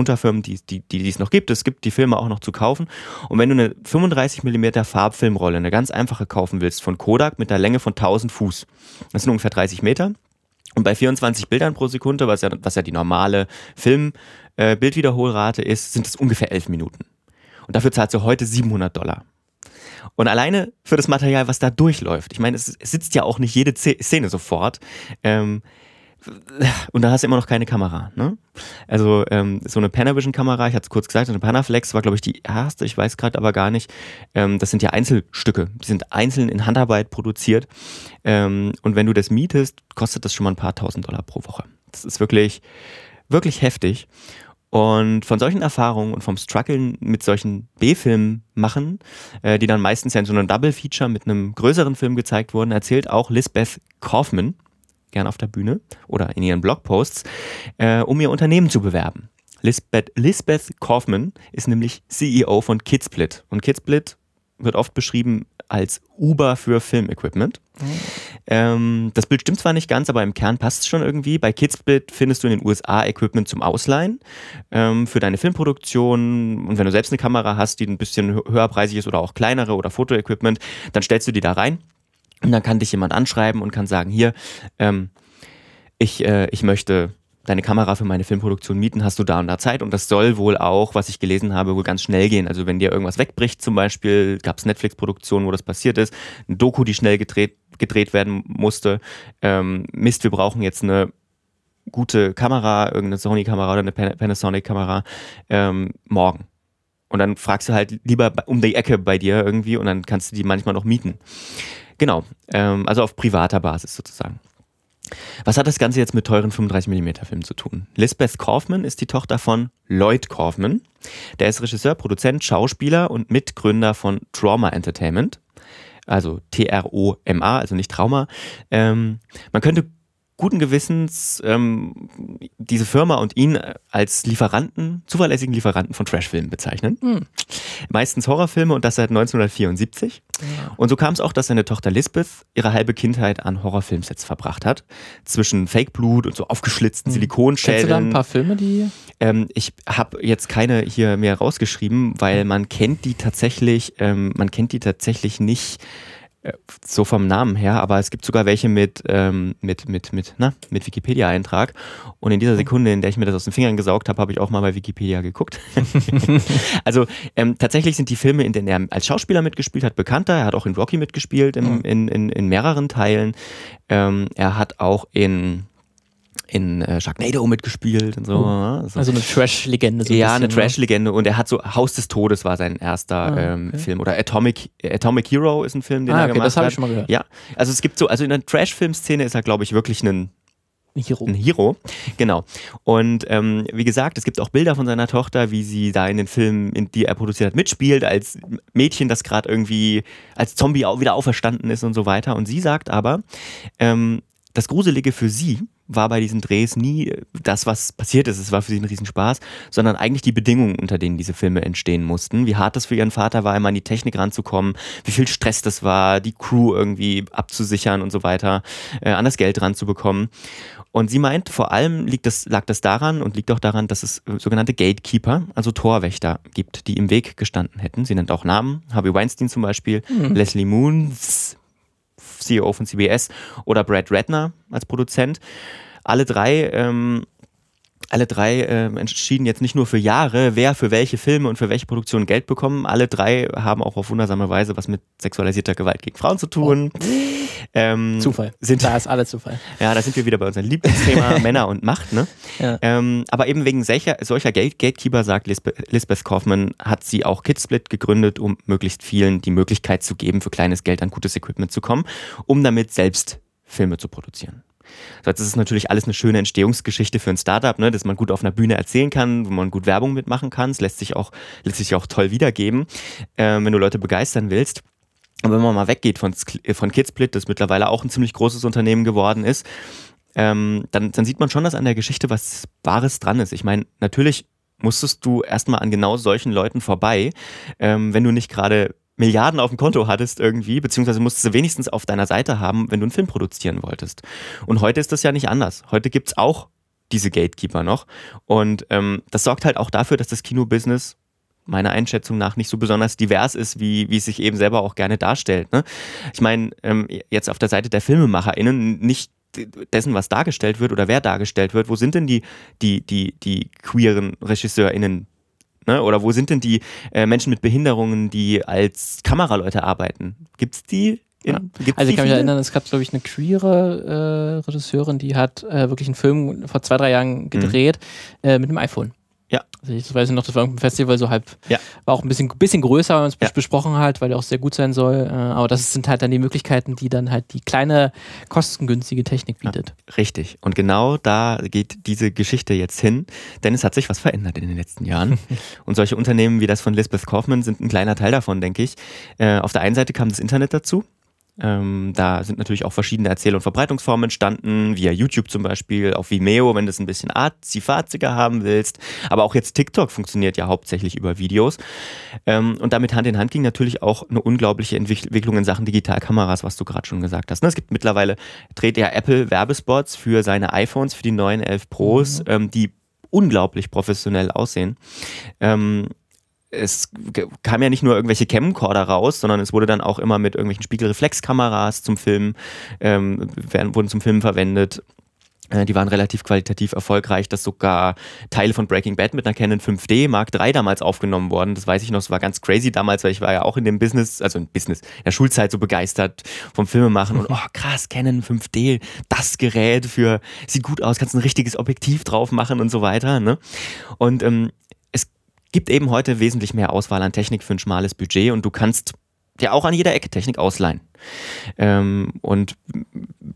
Unterfirmen, die, die, die, die es noch gibt. Es gibt die Filme auch noch zu kaufen. Und wenn du eine 35 mm Farbfilmrolle, eine ganz einfache kaufen willst von Kodak mit einer Länge von 1000 Fuß, das sind ungefähr 30 Meter. Und bei 24 Bildern pro Sekunde, was ja, was ja die normale Film-Bildwiederholrate äh, ist, sind es ungefähr 11 Minuten. Und dafür zahlst du heute 700 Dollar. Und alleine für das Material, was da durchläuft. Ich meine, es, es sitzt ja auch nicht jede Szene sofort. Ähm, und da hast du immer noch keine Kamera. Ne? Also ähm, so eine Panavision-Kamera, ich hatte es kurz gesagt, eine Panaflex war, glaube ich, die erste, ich weiß gerade aber gar nicht. Ähm, das sind ja Einzelstücke, die sind einzeln in Handarbeit produziert. Ähm, und wenn du das mietest, kostet das schon mal ein paar tausend Dollar pro Woche. Das ist wirklich, wirklich heftig. Und von solchen Erfahrungen und vom Struggeln mit solchen B-Filmen machen, äh, die dann meistens ja in so einem Double-Feature mit einem größeren Film gezeigt wurden, erzählt auch Lisbeth Kaufman, gern auf der Bühne oder in ihren Blogposts, äh, um ihr Unternehmen zu bewerben. Lisbeth, Lisbeth Kaufman ist nämlich CEO von Kidsplit. Und Kidsplit wird oft beschrieben als Uber für Filmequipment. Mhm. Ähm, das Bild stimmt zwar nicht ganz, aber im Kern passt es schon irgendwie. Bei Kidsplit findest du in den USA Equipment zum Ausleihen ähm, für deine Filmproduktion. Und wenn du selbst eine Kamera hast, die ein bisschen höherpreisig ist oder auch kleinere oder Fotoequipment, dann stellst du die da rein. Und dann kann dich jemand anschreiben und kann sagen, hier, ähm, ich, äh, ich möchte deine Kamera für meine Filmproduktion mieten, hast du da und da Zeit. Und das soll wohl auch, was ich gelesen habe, wohl ganz schnell gehen. Also wenn dir irgendwas wegbricht zum Beispiel, gab es Netflix-Produktionen, wo das passiert ist, ein Doku, die schnell gedreht, gedreht werden musste. Ähm, Mist, wir brauchen jetzt eine gute Kamera, irgendeine Sony-Kamera oder eine Panasonic-Kamera ähm, morgen. Und dann fragst du halt lieber um die Ecke bei dir irgendwie und dann kannst du die manchmal noch mieten. Genau, ähm, also auf privater Basis sozusagen. Was hat das Ganze jetzt mit teuren 35mm Filmen zu tun? Lisbeth Kaufman ist die Tochter von Lloyd Kaufman. Der ist Regisseur, Produzent, Schauspieler und Mitgründer von Trauma Entertainment. Also T-R-O-M-A, also nicht Trauma. Ähm, man könnte guten Gewissens ähm, diese Firma und ihn als Lieferanten, zuverlässigen Lieferanten von Trashfilmen bezeichnen. Mhm. Meistens Horrorfilme und das seit 1974. Ja. Und so kam es auch, dass seine Tochter Lisbeth ihre halbe Kindheit an Horrorfilmsets verbracht hat. Zwischen Fake Blut und so aufgeschlitzten mhm. Silikonschädeln. Kennst du da ein paar Filme, die... Ähm, ich habe jetzt keine hier mehr rausgeschrieben, weil man kennt die tatsächlich, ähm, man kennt die tatsächlich nicht äh, so vom Namen her, aber es gibt sogar welche mit, ähm, mit, mit, mit, na, mit Wikipedia-Eintrag. Und in dieser Sekunde, in der ich mir das aus den Fingern gesaugt habe, habe ich auch mal bei Wikipedia geguckt. also ähm, tatsächlich sind die Filme, in denen er als Schauspieler mitgespielt hat, bekannter. Er hat auch in Rocky mitgespielt, im, mhm. in, in, in mehreren Teilen. Ähm, er hat auch in in äh, Sharknado mitgespielt und so. Uh, so. Also eine Trash-Legende. So ja, ein eine ne? Trash-Legende. Und er hat so Haus des Todes war sein erster ah, ähm, okay. Film. Oder Atomic, Atomic Hero ist ein Film, den ah, er okay, gemacht das hat. Das habe ich schon mal gehört. Ja, also es gibt so, also in der Trash-Film-Szene ist er, glaube ich, wirklich ein ein Hero. Ein Hero, genau. Und ähm, wie gesagt, es gibt auch Bilder von seiner Tochter, wie sie da in den Filmen, in die er produziert hat, mitspielt, als Mädchen, das gerade irgendwie als Zombie auch wieder auferstanden ist und so weiter. Und sie sagt aber, ähm, das Gruselige für sie war bei diesen Drehs nie das, was passiert ist. Es war für sie ein Riesenspaß, sondern eigentlich die Bedingungen, unter denen diese Filme entstehen mussten. Wie hart das für ihren Vater war, immer an die Technik ranzukommen, wie viel Stress das war, die Crew irgendwie abzusichern und so weiter, äh, an das Geld ranzubekommen. Und sie meint, vor allem liegt das, lag das daran und liegt auch daran, dass es sogenannte Gatekeeper, also Torwächter gibt, die im Weg gestanden hätten. Sie nennt auch Namen, Harvey Weinstein zum Beispiel, mhm. Leslie Moons, CEO von CBS, oder Brad Redner als Produzent. Alle drei ähm, alle drei äh, entschieden jetzt nicht nur für Jahre, wer für welche Filme und für welche Produktionen Geld bekommen. Alle drei haben auch auf wundersame Weise was mit sexualisierter Gewalt gegen Frauen zu tun. Oh. Ähm, Zufall. Sind, da ist alles Zufall. Ja, da sind wir wieder bei unserem Lieblingsthema Männer und Macht. Ne? Ja. Ähm, aber eben wegen solcher, solcher Gate Gatekeeper, sagt Lisbeth, Lisbeth Kaufmann, hat sie auch Kidsplit gegründet, um möglichst vielen die Möglichkeit zu geben, für kleines Geld an gutes Equipment zu kommen, um damit selbst Filme zu produzieren. So, jetzt ist es natürlich alles eine schöne Entstehungsgeschichte für ein Startup, ne, dass man gut auf einer Bühne erzählen kann, wo man gut Werbung mitmachen kann. Es lässt sich auch, lässt sich auch toll wiedergeben, äh, wenn du Leute begeistern willst. Aber wenn man mal weggeht von, von Kidsplit, das mittlerweile auch ein ziemlich großes Unternehmen geworden ist, ähm, dann, dann sieht man schon, dass an der Geschichte was Wahres dran ist. Ich meine, natürlich musstest du erstmal an genau solchen Leuten vorbei, ähm, wenn du nicht gerade Milliarden auf dem Konto hattest irgendwie, beziehungsweise musstest du wenigstens auf deiner Seite haben, wenn du einen Film produzieren wolltest. Und heute ist das ja nicht anders. Heute gibt es auch diese Gatekeeper noch. Und ähm, das sorgt halt auch dafür, dass das Kinobusiness meiner Einschätzung nach nicht so besonders divers ist, wie, wie es sich eben selber auch gerne darstellt. Ne? Ich meine, ähm, jetzt auf der Seite der FilmemacherInnen nicht dessen, was dargestellt wird oder wer dargestellt wird, wo sind denn die, die, die, die queeren RegisseurInnen Ne? Oder wo sind denn die äh, Menschen mit Behinderungen, die als Kameraleute arbeiten? Gibt es die? In, ja. Also ich kann mich erinnern, es gab, glaube ich, eine queere äh, Regisseurin, die hat äh, wirklich einen Film vor zwei, drei Jahren gedreht mhm. äh, mit einem iPhone. Ja. Also ich weiß noch, das war ein Festival so halb, ja. war auch ein bisschen, bisschen größer, wenn man es ja. besprochen hat, weil er auch sehr gut sein soll. Äh, aber das sind halt dann die Möglichkeiten, die dann halt die kleine, kostengünstige Technik bietet. Ja, richtig. Und genau da geht diese Geschichte jetzt hin, denn es hat sich was verändert in den letzten Jahren. Und solche Unternehmen wie das von Lisbeth Kaufmann sind ein kleiner Teil davon, denke ich. Äh, auf der einen Seite kam das Internet dazu. Ähm, da sind natürlich auch verschiedene Erzähl- und Verbreitungsformen entstanden, via YouTube zum Beispiel, auf Vimeo, wenn du es ein bisschen arzi-farziger haben willst. Aber auch jetzt TikTok funktioniert ja hauptsächlich über Videos. Ähm, und damit Hand in Hand ging natürlich auch eine unglaubliche Entwicklung in Sachen Digitalkameras, was du gerade schon gesagt hast. Ne? Es gibt mittlerweile, dreht ja Apple Werbespots für seine iPhones, für die neuen 11 Pros, mhm. ähm, die unglaublich professionell aussehen. Ähm, es kam ja nicht nur irgendwelche Camcorder raus, sondern es wurde dann auch immer mit irgendwelchen Spiegelreflexkameras zum Film, ähm, werden, wurden zum Film verwendet. Äh, die waren relativ qualitativ erfolgreich, dass sogar Teile von Breaking Bad mit einer Canon 5D Mark III damals aufgenommen wurden. Das weiß ich noch, es war ganz crazy damals, weil ich war ja auch in dem Business, also in Business, in der Schulzeit so begeistert vom Filmemachen und oh krass, Canon 5D, das Gerät für, sieht gut aus, kannst ein richtiges Objektiv drauf machen und so weiter. Ne? Und ähm, gibt eben heute wesentlich mehr Auswahl an Technik für ein schmales Budget und du kannst dir auch an jeder Ecke Technik ausleihen. Ähm, und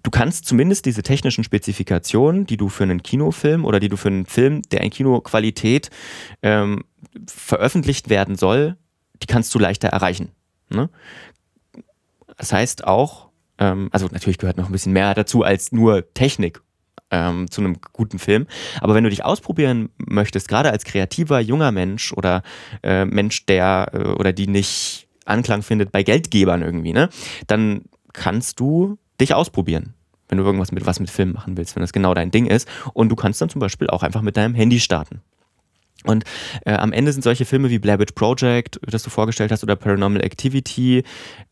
du kannst zumindest diese technischen Spezifikationen, die du für einen Kinofilm oder die du für einen Film, der in Kinoqualität ähm, veröffentlicht werden soll, die kannst du leichter erreichen. Ne? Das heißt auch, ähm, also natürlich gehört noch ein bisschen mehr dazu als nur Technik ähm, zu einem guten Film. Aber wenn du dich ausprobieren möchtest, gerade als kreativer junger Mensch oder äh, Mensch, der äh, oder die nicht Anklang findet bei Geldgebern irgendwie, ne, dann kannst du dich ausprobieren wenn du irgendwas mit was mit Film machen willst, wenn das genau dein Ding ist. Und du kannst dann zum Beispiel auch einfach mit deinem Handy starten. Und äh, am Ende sind solche Filme wie Blair Witch Project, das du vorgestellt hast, oder Paranormal Activity,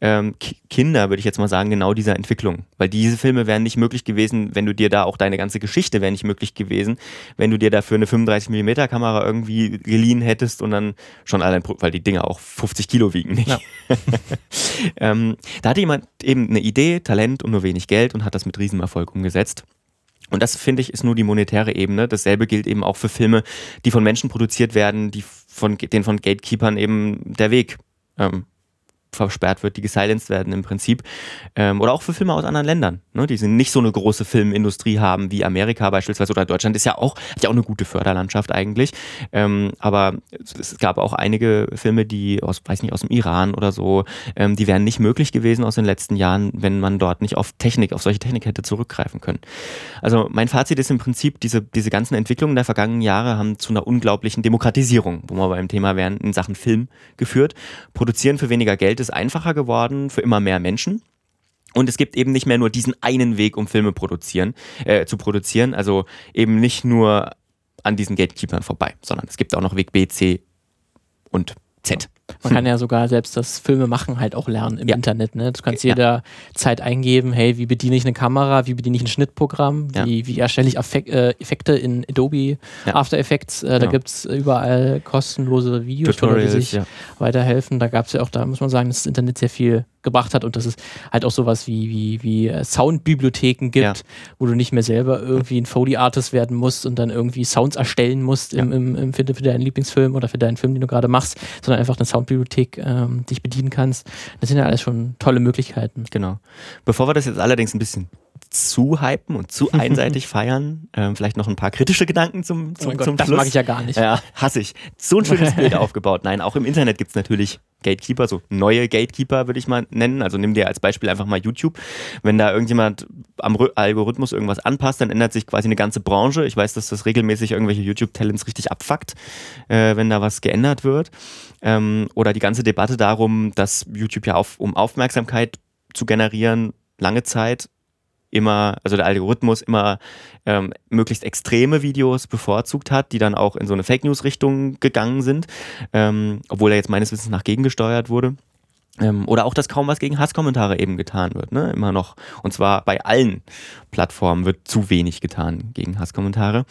ähm, Kinder, würde ich jetzt mal sagen, genau dieser Entwicklung. Weil diese Filme wären nicht möglich gewesen, wenn du dir da auch deine ganze Geschichte wäre nicht möglich gewesen, wenn du dir dafür eine 35mm Kamera irgendwie geliehen hättest und dann schon allein, weil die Dinger auch 50 Kilo wiegen, nicht? Ja. ähm, da hatte jemand eben eine Idee, Talent und nur wenig Geld und hat das mit Riesenerfolg umgesetzt. Und das, finde ich, ist nur die monetäre Ebene. Dasselbe gilt eben auch für Filme, die von Menschen produziert werden, die von den von Gatekeepern eben der Weg ähm, versperrt wird, die gesilenced werden im Prinzip. Ähm, oder auch für Filme aus anderen Ländern, ne, die nicht so eine große Filmindustrie haben wie Amerika beispielsweise oder Deutschland ist ja auch, hat ja auch eine gute Förderlandschaft eigentlich. Ähm, aber es gab auch einige Filme, die aus, weiß nicht, aus dem Iran oder so, ähm, die wären nicht möglich gewesen aus den letzten Jahren, wenn man dort nicht auf Technik, auf solche Technik hätte zurückgreifen können. Also mein Fazit ist im Prinzip, diese, diese ganzen Entwicklungen der vergangenen Jahre haben zu einer unglaublichen Demokratisierung, wo wir beim Thema wären, in Sachen Film geführt. Produzieren für weniger Geld ist einfacher geworden für immer mehr Menschen. Und es gibt eben nicht mehr nur diesen einen Weg, um Filme produzieren, äh, zu produzieren. Also eben nicht nur an diesen Gatekeepers vorbei, sondern es gibt auch noch Weg B, C und Z. Man kann ja sogar selbst das Filme machen halt auch lernen im ja. Internet. Ne? Du kannst jeder Zeit eingeben, hey, wie bediene ich eine Kamera, wie bediene ich ein Schnittprogramm, ja. wie, wie erstelle ich äh, Effekte in Adobe After Effects. Äh, genau. Da gibt es überall kostenlose Videos, die sich weiterhelfen. Da gab es ja auch, da muss man sagen, dass das Internet sehr viel gebracht hat und dass es halt auch sowas wie, wie, wie äh, Soundbibliotheken gibt, ja. wo du nicht mehr selber irgendwie ein Foley-Artist werden musst und dann irgendwie Sounds erstellen musst im, im, im, für, für deinen Lieblingsfilm oder für deinen Film, den du gerade machst, sondern einfach eine Soundbibliothek ähm, dich bedienen kannst. Das sind ja alles schon tolle Möglichkeiten. Genau. Bevor wir das jetzt allerdings ein bisschen zu hypen und zu einseitig feiern. Ähm, vielleicht noch ein paar kritische Gedanken zum, zum, oh Gott, zum das Schluss. mag ich ja gar nicht. Ja, hasse ich. So ein schönes Bild aufgebaut. Nein, auch im Internet gibt es natürlich Gatekeeper, so neue Gatekeeper würde ich mal nennen. Also nimm dir als Beispiel einfach mal YouTube. Wenn da irgendjemand am Algorithmus irgendwas anpasst, dann ändert sich quasi eine ganze Branche. Ich weiß, dass das regelmäßig irgendwelche YouTube-Talents richtig abfuckt, äh, wenn da was geändert wird. Ähm, oder die ganze Debatte darum, dass YouTube ja auf, um Aufmerksamkeit zu generieren, lange Zeit immer, also der Algorithmus immer ähm, möglichst extreme Videos bevorzugt hat, die dann auch in so eine Fake News-Richtung gegangen sind, ähm, obwohl er jetzt meines Wissens nach gegengesteuert wurde. Ähm, oder auch, dass kaum was gegen Hasskommentare eben getan wird, ne? Immer noch. Und zwar bei allen Plattformen wird zu wenig getan gegen Hasskommentare.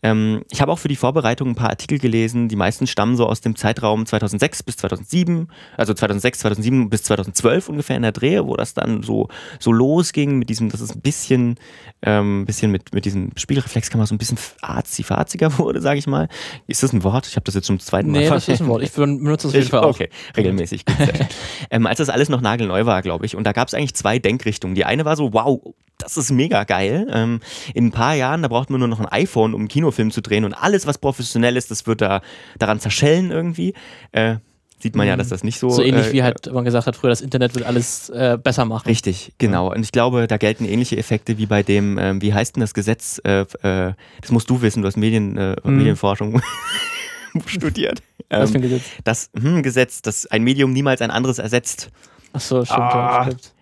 Ähm, ich habe auch für die Vorbereitung ein paar Artikel gelesen. Die meisten stammen so aus dem Zeitraum 2006 bis 2007, also 2006, 2007 bis 2012 ungefähr in der Drehe, wo das dann so, so losging mit diesem, dass es ein bisschen, ähm, bisschen mit, mit diesem Spielreflexkamera so ein bisschen arzi-farziger wurde, sage ich mal. Ist das ein Wort? Ich habe das jetzt zum zweiten Mal. Nee, das ist ein Wort. Ich benutze das auf jeden Fall auch. Okay, regelmäßig. ähm, als das alles noch nagelneu war, glaube ich. Und da gab es eigentlich zwei Denkrichtungen. Die eine war so, wow, das ist mega geil. Ähm, in ein paar Jahren, da braucht man nur noch ein iPhone, um einen Kinofilm zu drehen und alles, was professionell ist, das wird da daran zerschellen irgendwie. Äh, sieht man ja, dass das nicht so. So ähnlich äh, wie halt man gesagt hat früher, das Internet wird alles äh, besser machen. Richtig, genau. Und ich glaube, da gelten ähnliche Effekte wie bei dem, ähm, wie heißt denn das Gesetz? Äh, äh das musst du wissen, du hast Medien, mhm. Medienforschung studiert. Was für ein ähm, Gesetz? Das hm, Gesetz, dass ein Medium niemals ein anderes ersetzt. Ach so, stimmt. Ah, stimmt.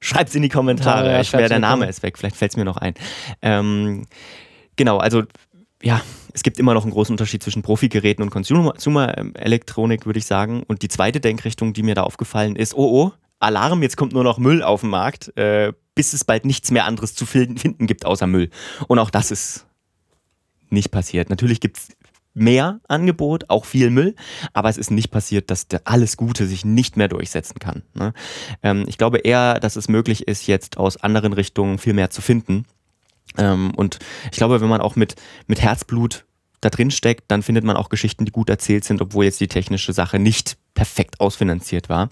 Schreibt es in die Kommentare. Ja, ja, ich schwer, der Name ist weg. Vielleicht fällt es mir noch ein. Ähm, genau, also ja, es gibt immer noch einen großen Unterschied zwischen Profi-Geräten und Consumer-Elektronik, würde ich sagen. Und die zweite Denkrichtung, die mir da aufgefallen ist, oh oh, Alarm, jetzt kommt nur noch Müll auf den Markt, äh, bis es bald nichts mehr anderes zu finden gibt außer Müll. Und auch das ist nicht passiert. Natürlich gibt es mehr Angebot, auch viel Müll, aber es ist nicht passiert, dass alles Gute sich nicht mehr durchsetzen kann. Ne? Ähm, ich glaube eher, dass es möglich ist, jetzt aus anderen Richtungen viel mehr zu finden. Ähm, und ich glaube, wenn man auch mit, mit Herzblut da drin steckt, dann findet man auch Geschichten, die gut erzählt sind, obwohl jetzt die technische Sache nicht perfekt ausfinanziert war.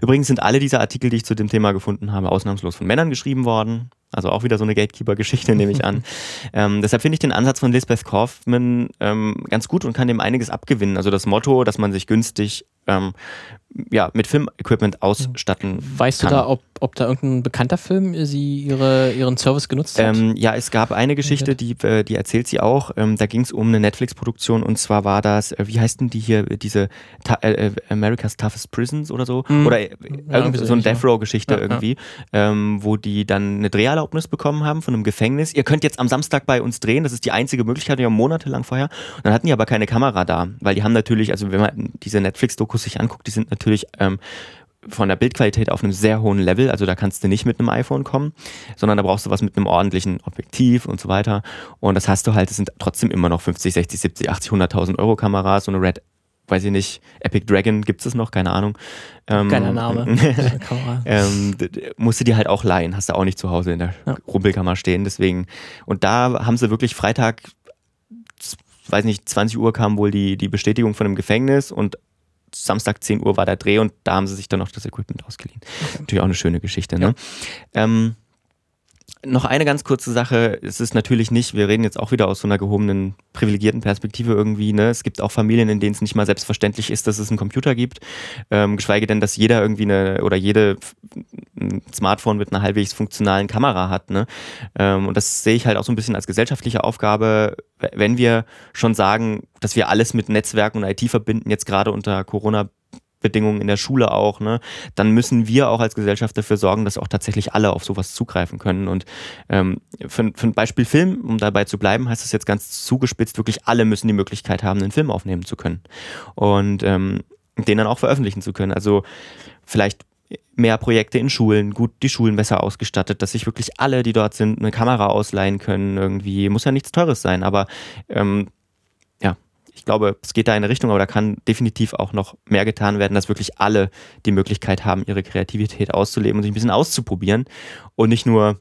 Übrigens sind alle diese Artikel, die ich zu dem Thema gefunden habe, ausnahmslos von Männern geschrieben worden. Also auch wieder so eine Gatekeeper-Geschichte, nehme ich an. ähm, deshalb finde ich den Ansatz von Lisbeth Kaufman ähm, ganz gut und kann dem einiges abgewinnen. Also das Motto, dass man sich günstig ähm, ja, mit Filmequipment ausstatten Weißt kann. du da, ob, ob da irgendein bekannter Film sie ihre, ihren Service genutzt hat? Ähm, ja, es gab eine Geschichte, die, äh, die erzählt sie auch. Ähm, da ging es um eine Netflix-Produktion und zwar war das, äh, wie heißt denn die hier, diese Ta äh, äh America's Toughest Prisons oder so? Mhm. Oder äh, ja, irgendwie so eine Death Row-Geschichte ja, irgendwie, ja. Ähm, wo die dann eine Dreherlaubnis bekommen haben von einem Gefängnis. Ihr könnt jetzt am Samstag bei uns drehen, das ist die einzige Möglichkeit, ja monatelang vorher. Und dann hatten die aber keine Kamera da, weil die haben natürlich, also wenn man diese Netflix-Dokus sich anguckt, die sind natürlich natürlich ähm, von der Bildqualität auf einem sehr hohen Level. Also da kannst du nicht mit einem iPhone kommen, sondern da brauchst du was mit einem ordentlichen Objektiv und so weiter. Und das hast du halt, es sind trotzdem immer noch 50, 60, 70, 80, 100.000 Euro Kameras. So eine Red, weiß ich nicht, Epic Dragon gibt es noch, keine Ahnung. Ähm, Keiner Name. ähm, musst du die halt auch leihen, hast du auch nicht zu Hause in der ja. Rumpelkammer stehen. Deswegen, und da haben sie wirklich Freitag weiß nicht, 20 Uhr kam wohl die, die Bestätigung von dem Gefängnis und Samstag 10 Uhr war der Dreh und da haben sie sich dann noch das Equipment ausgeliehen. Okay. Natürlich auch eine schöne Geschichte. Ne? Ja. Ähm, noch eine ganz kurze Sache. Es ist natürlich nicht, wir reden jetzt auch wieder aus so einer gehobenen, privilegierten Perspektive irgendwie. Ne? Es gibt auch Familien, in denen es nicht mal selbstverständlich ist, dass es einen Computer gibt. Ähm, geschweige denn, dass jeder irgendwie eine oder jede ein Smartphone mit einer halbwegs funktionalen Kamera hat. Ne? Ähm, und das sehe ich halt auch so ein bisschen als gesellschaftliche Aufgabe, wenn wir schon sagen, dass wir alles mit Netzwerken und IT verbinden, jetzt gerade unter Corona Bedingungen in der Schule auch, ne, dann müssen wir auch als Gesellschaft dafür sorgen, dass auch tatsächlich alle auf sowas zugreifen können. Und ähm, für, für ein Beispiel Film, um dabei zu bleiben, heißt es jetzt ganz zugespitzt, wirklich alle müssen die Möglichkeit haben, einen Film aufnehmen zu können. Und ähm, den dann auch veröffentlichen zu können. Also vielleicht mehr Projekte in Schulen, gut die Schulen besser ausgestattet, dass sich wirklich alle, die dort sind, eine Kamera ausleihen können. Irgendwie muss ja nichts Teures sein, aber ähm, ich glaube, es geht da in eine Richtung, aber da kann definitiv auch noch mehr getan werden, dass wirklich alle die Möglichkeit haben, ihre Kreativität auszuleben und sich ein bisschen auszuprobieren und nicht nur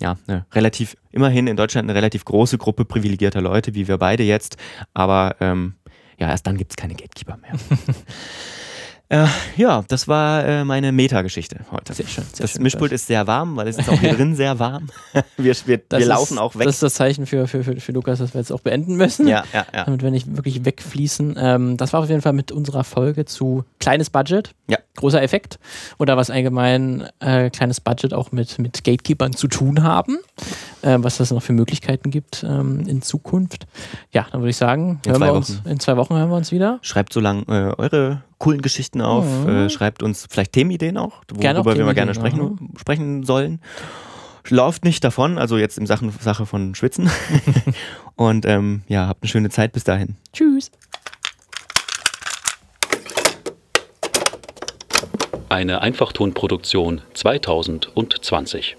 ja, eine relativ, immerhin in Deutschland eine relativ große Gruppe privilegierter Leute, wie wir beide jetzt, aber ähm, ja, erst dann gibt es keine Gatekeeper mehr. Äh, ja, das war äh, meine Meta-Geschichte heute. Sehr schön. Sehr das schön, Mischpult ist sehr warm, weil es ist auch hier drin sehr warm. wir, wir, wir laufen ist, auch weg. Das ist das Zeichen für, für, für, für, Lukas, dass wir jetzt auch beenden müssen. Ja, ja, ja. Damit wir nicht wirklich wegfließen. Ähm, das war auf jeden Fall mit unserer Folge zu kleines Budget. Ja. Großer Effekt. Oder was allgemein äh, kleines Budget auch mit, mit Gatekeepern zu tun haben. Äh, was es noch für Möglichkeiten gibt ähm, in Zukunft. Ja, dann würde ich sagen, in, zwei uns, in zwei Wochen hören wir uns wieder. Schreibt so lange äh, eure coolen Geschichten auf. Mhm. Äh, schreibt uns vielleicht Themenideen auch, worüber wir mal gerne sprechen, mhm. sprechen sollen. Läuft nicht davon, also jetzt in Sachen, Sache von Schwitzen. Und ähm, ja, habt eine schöne Zeit bis dahin. Tschüss. Eine Einfachtonproduktion 2020.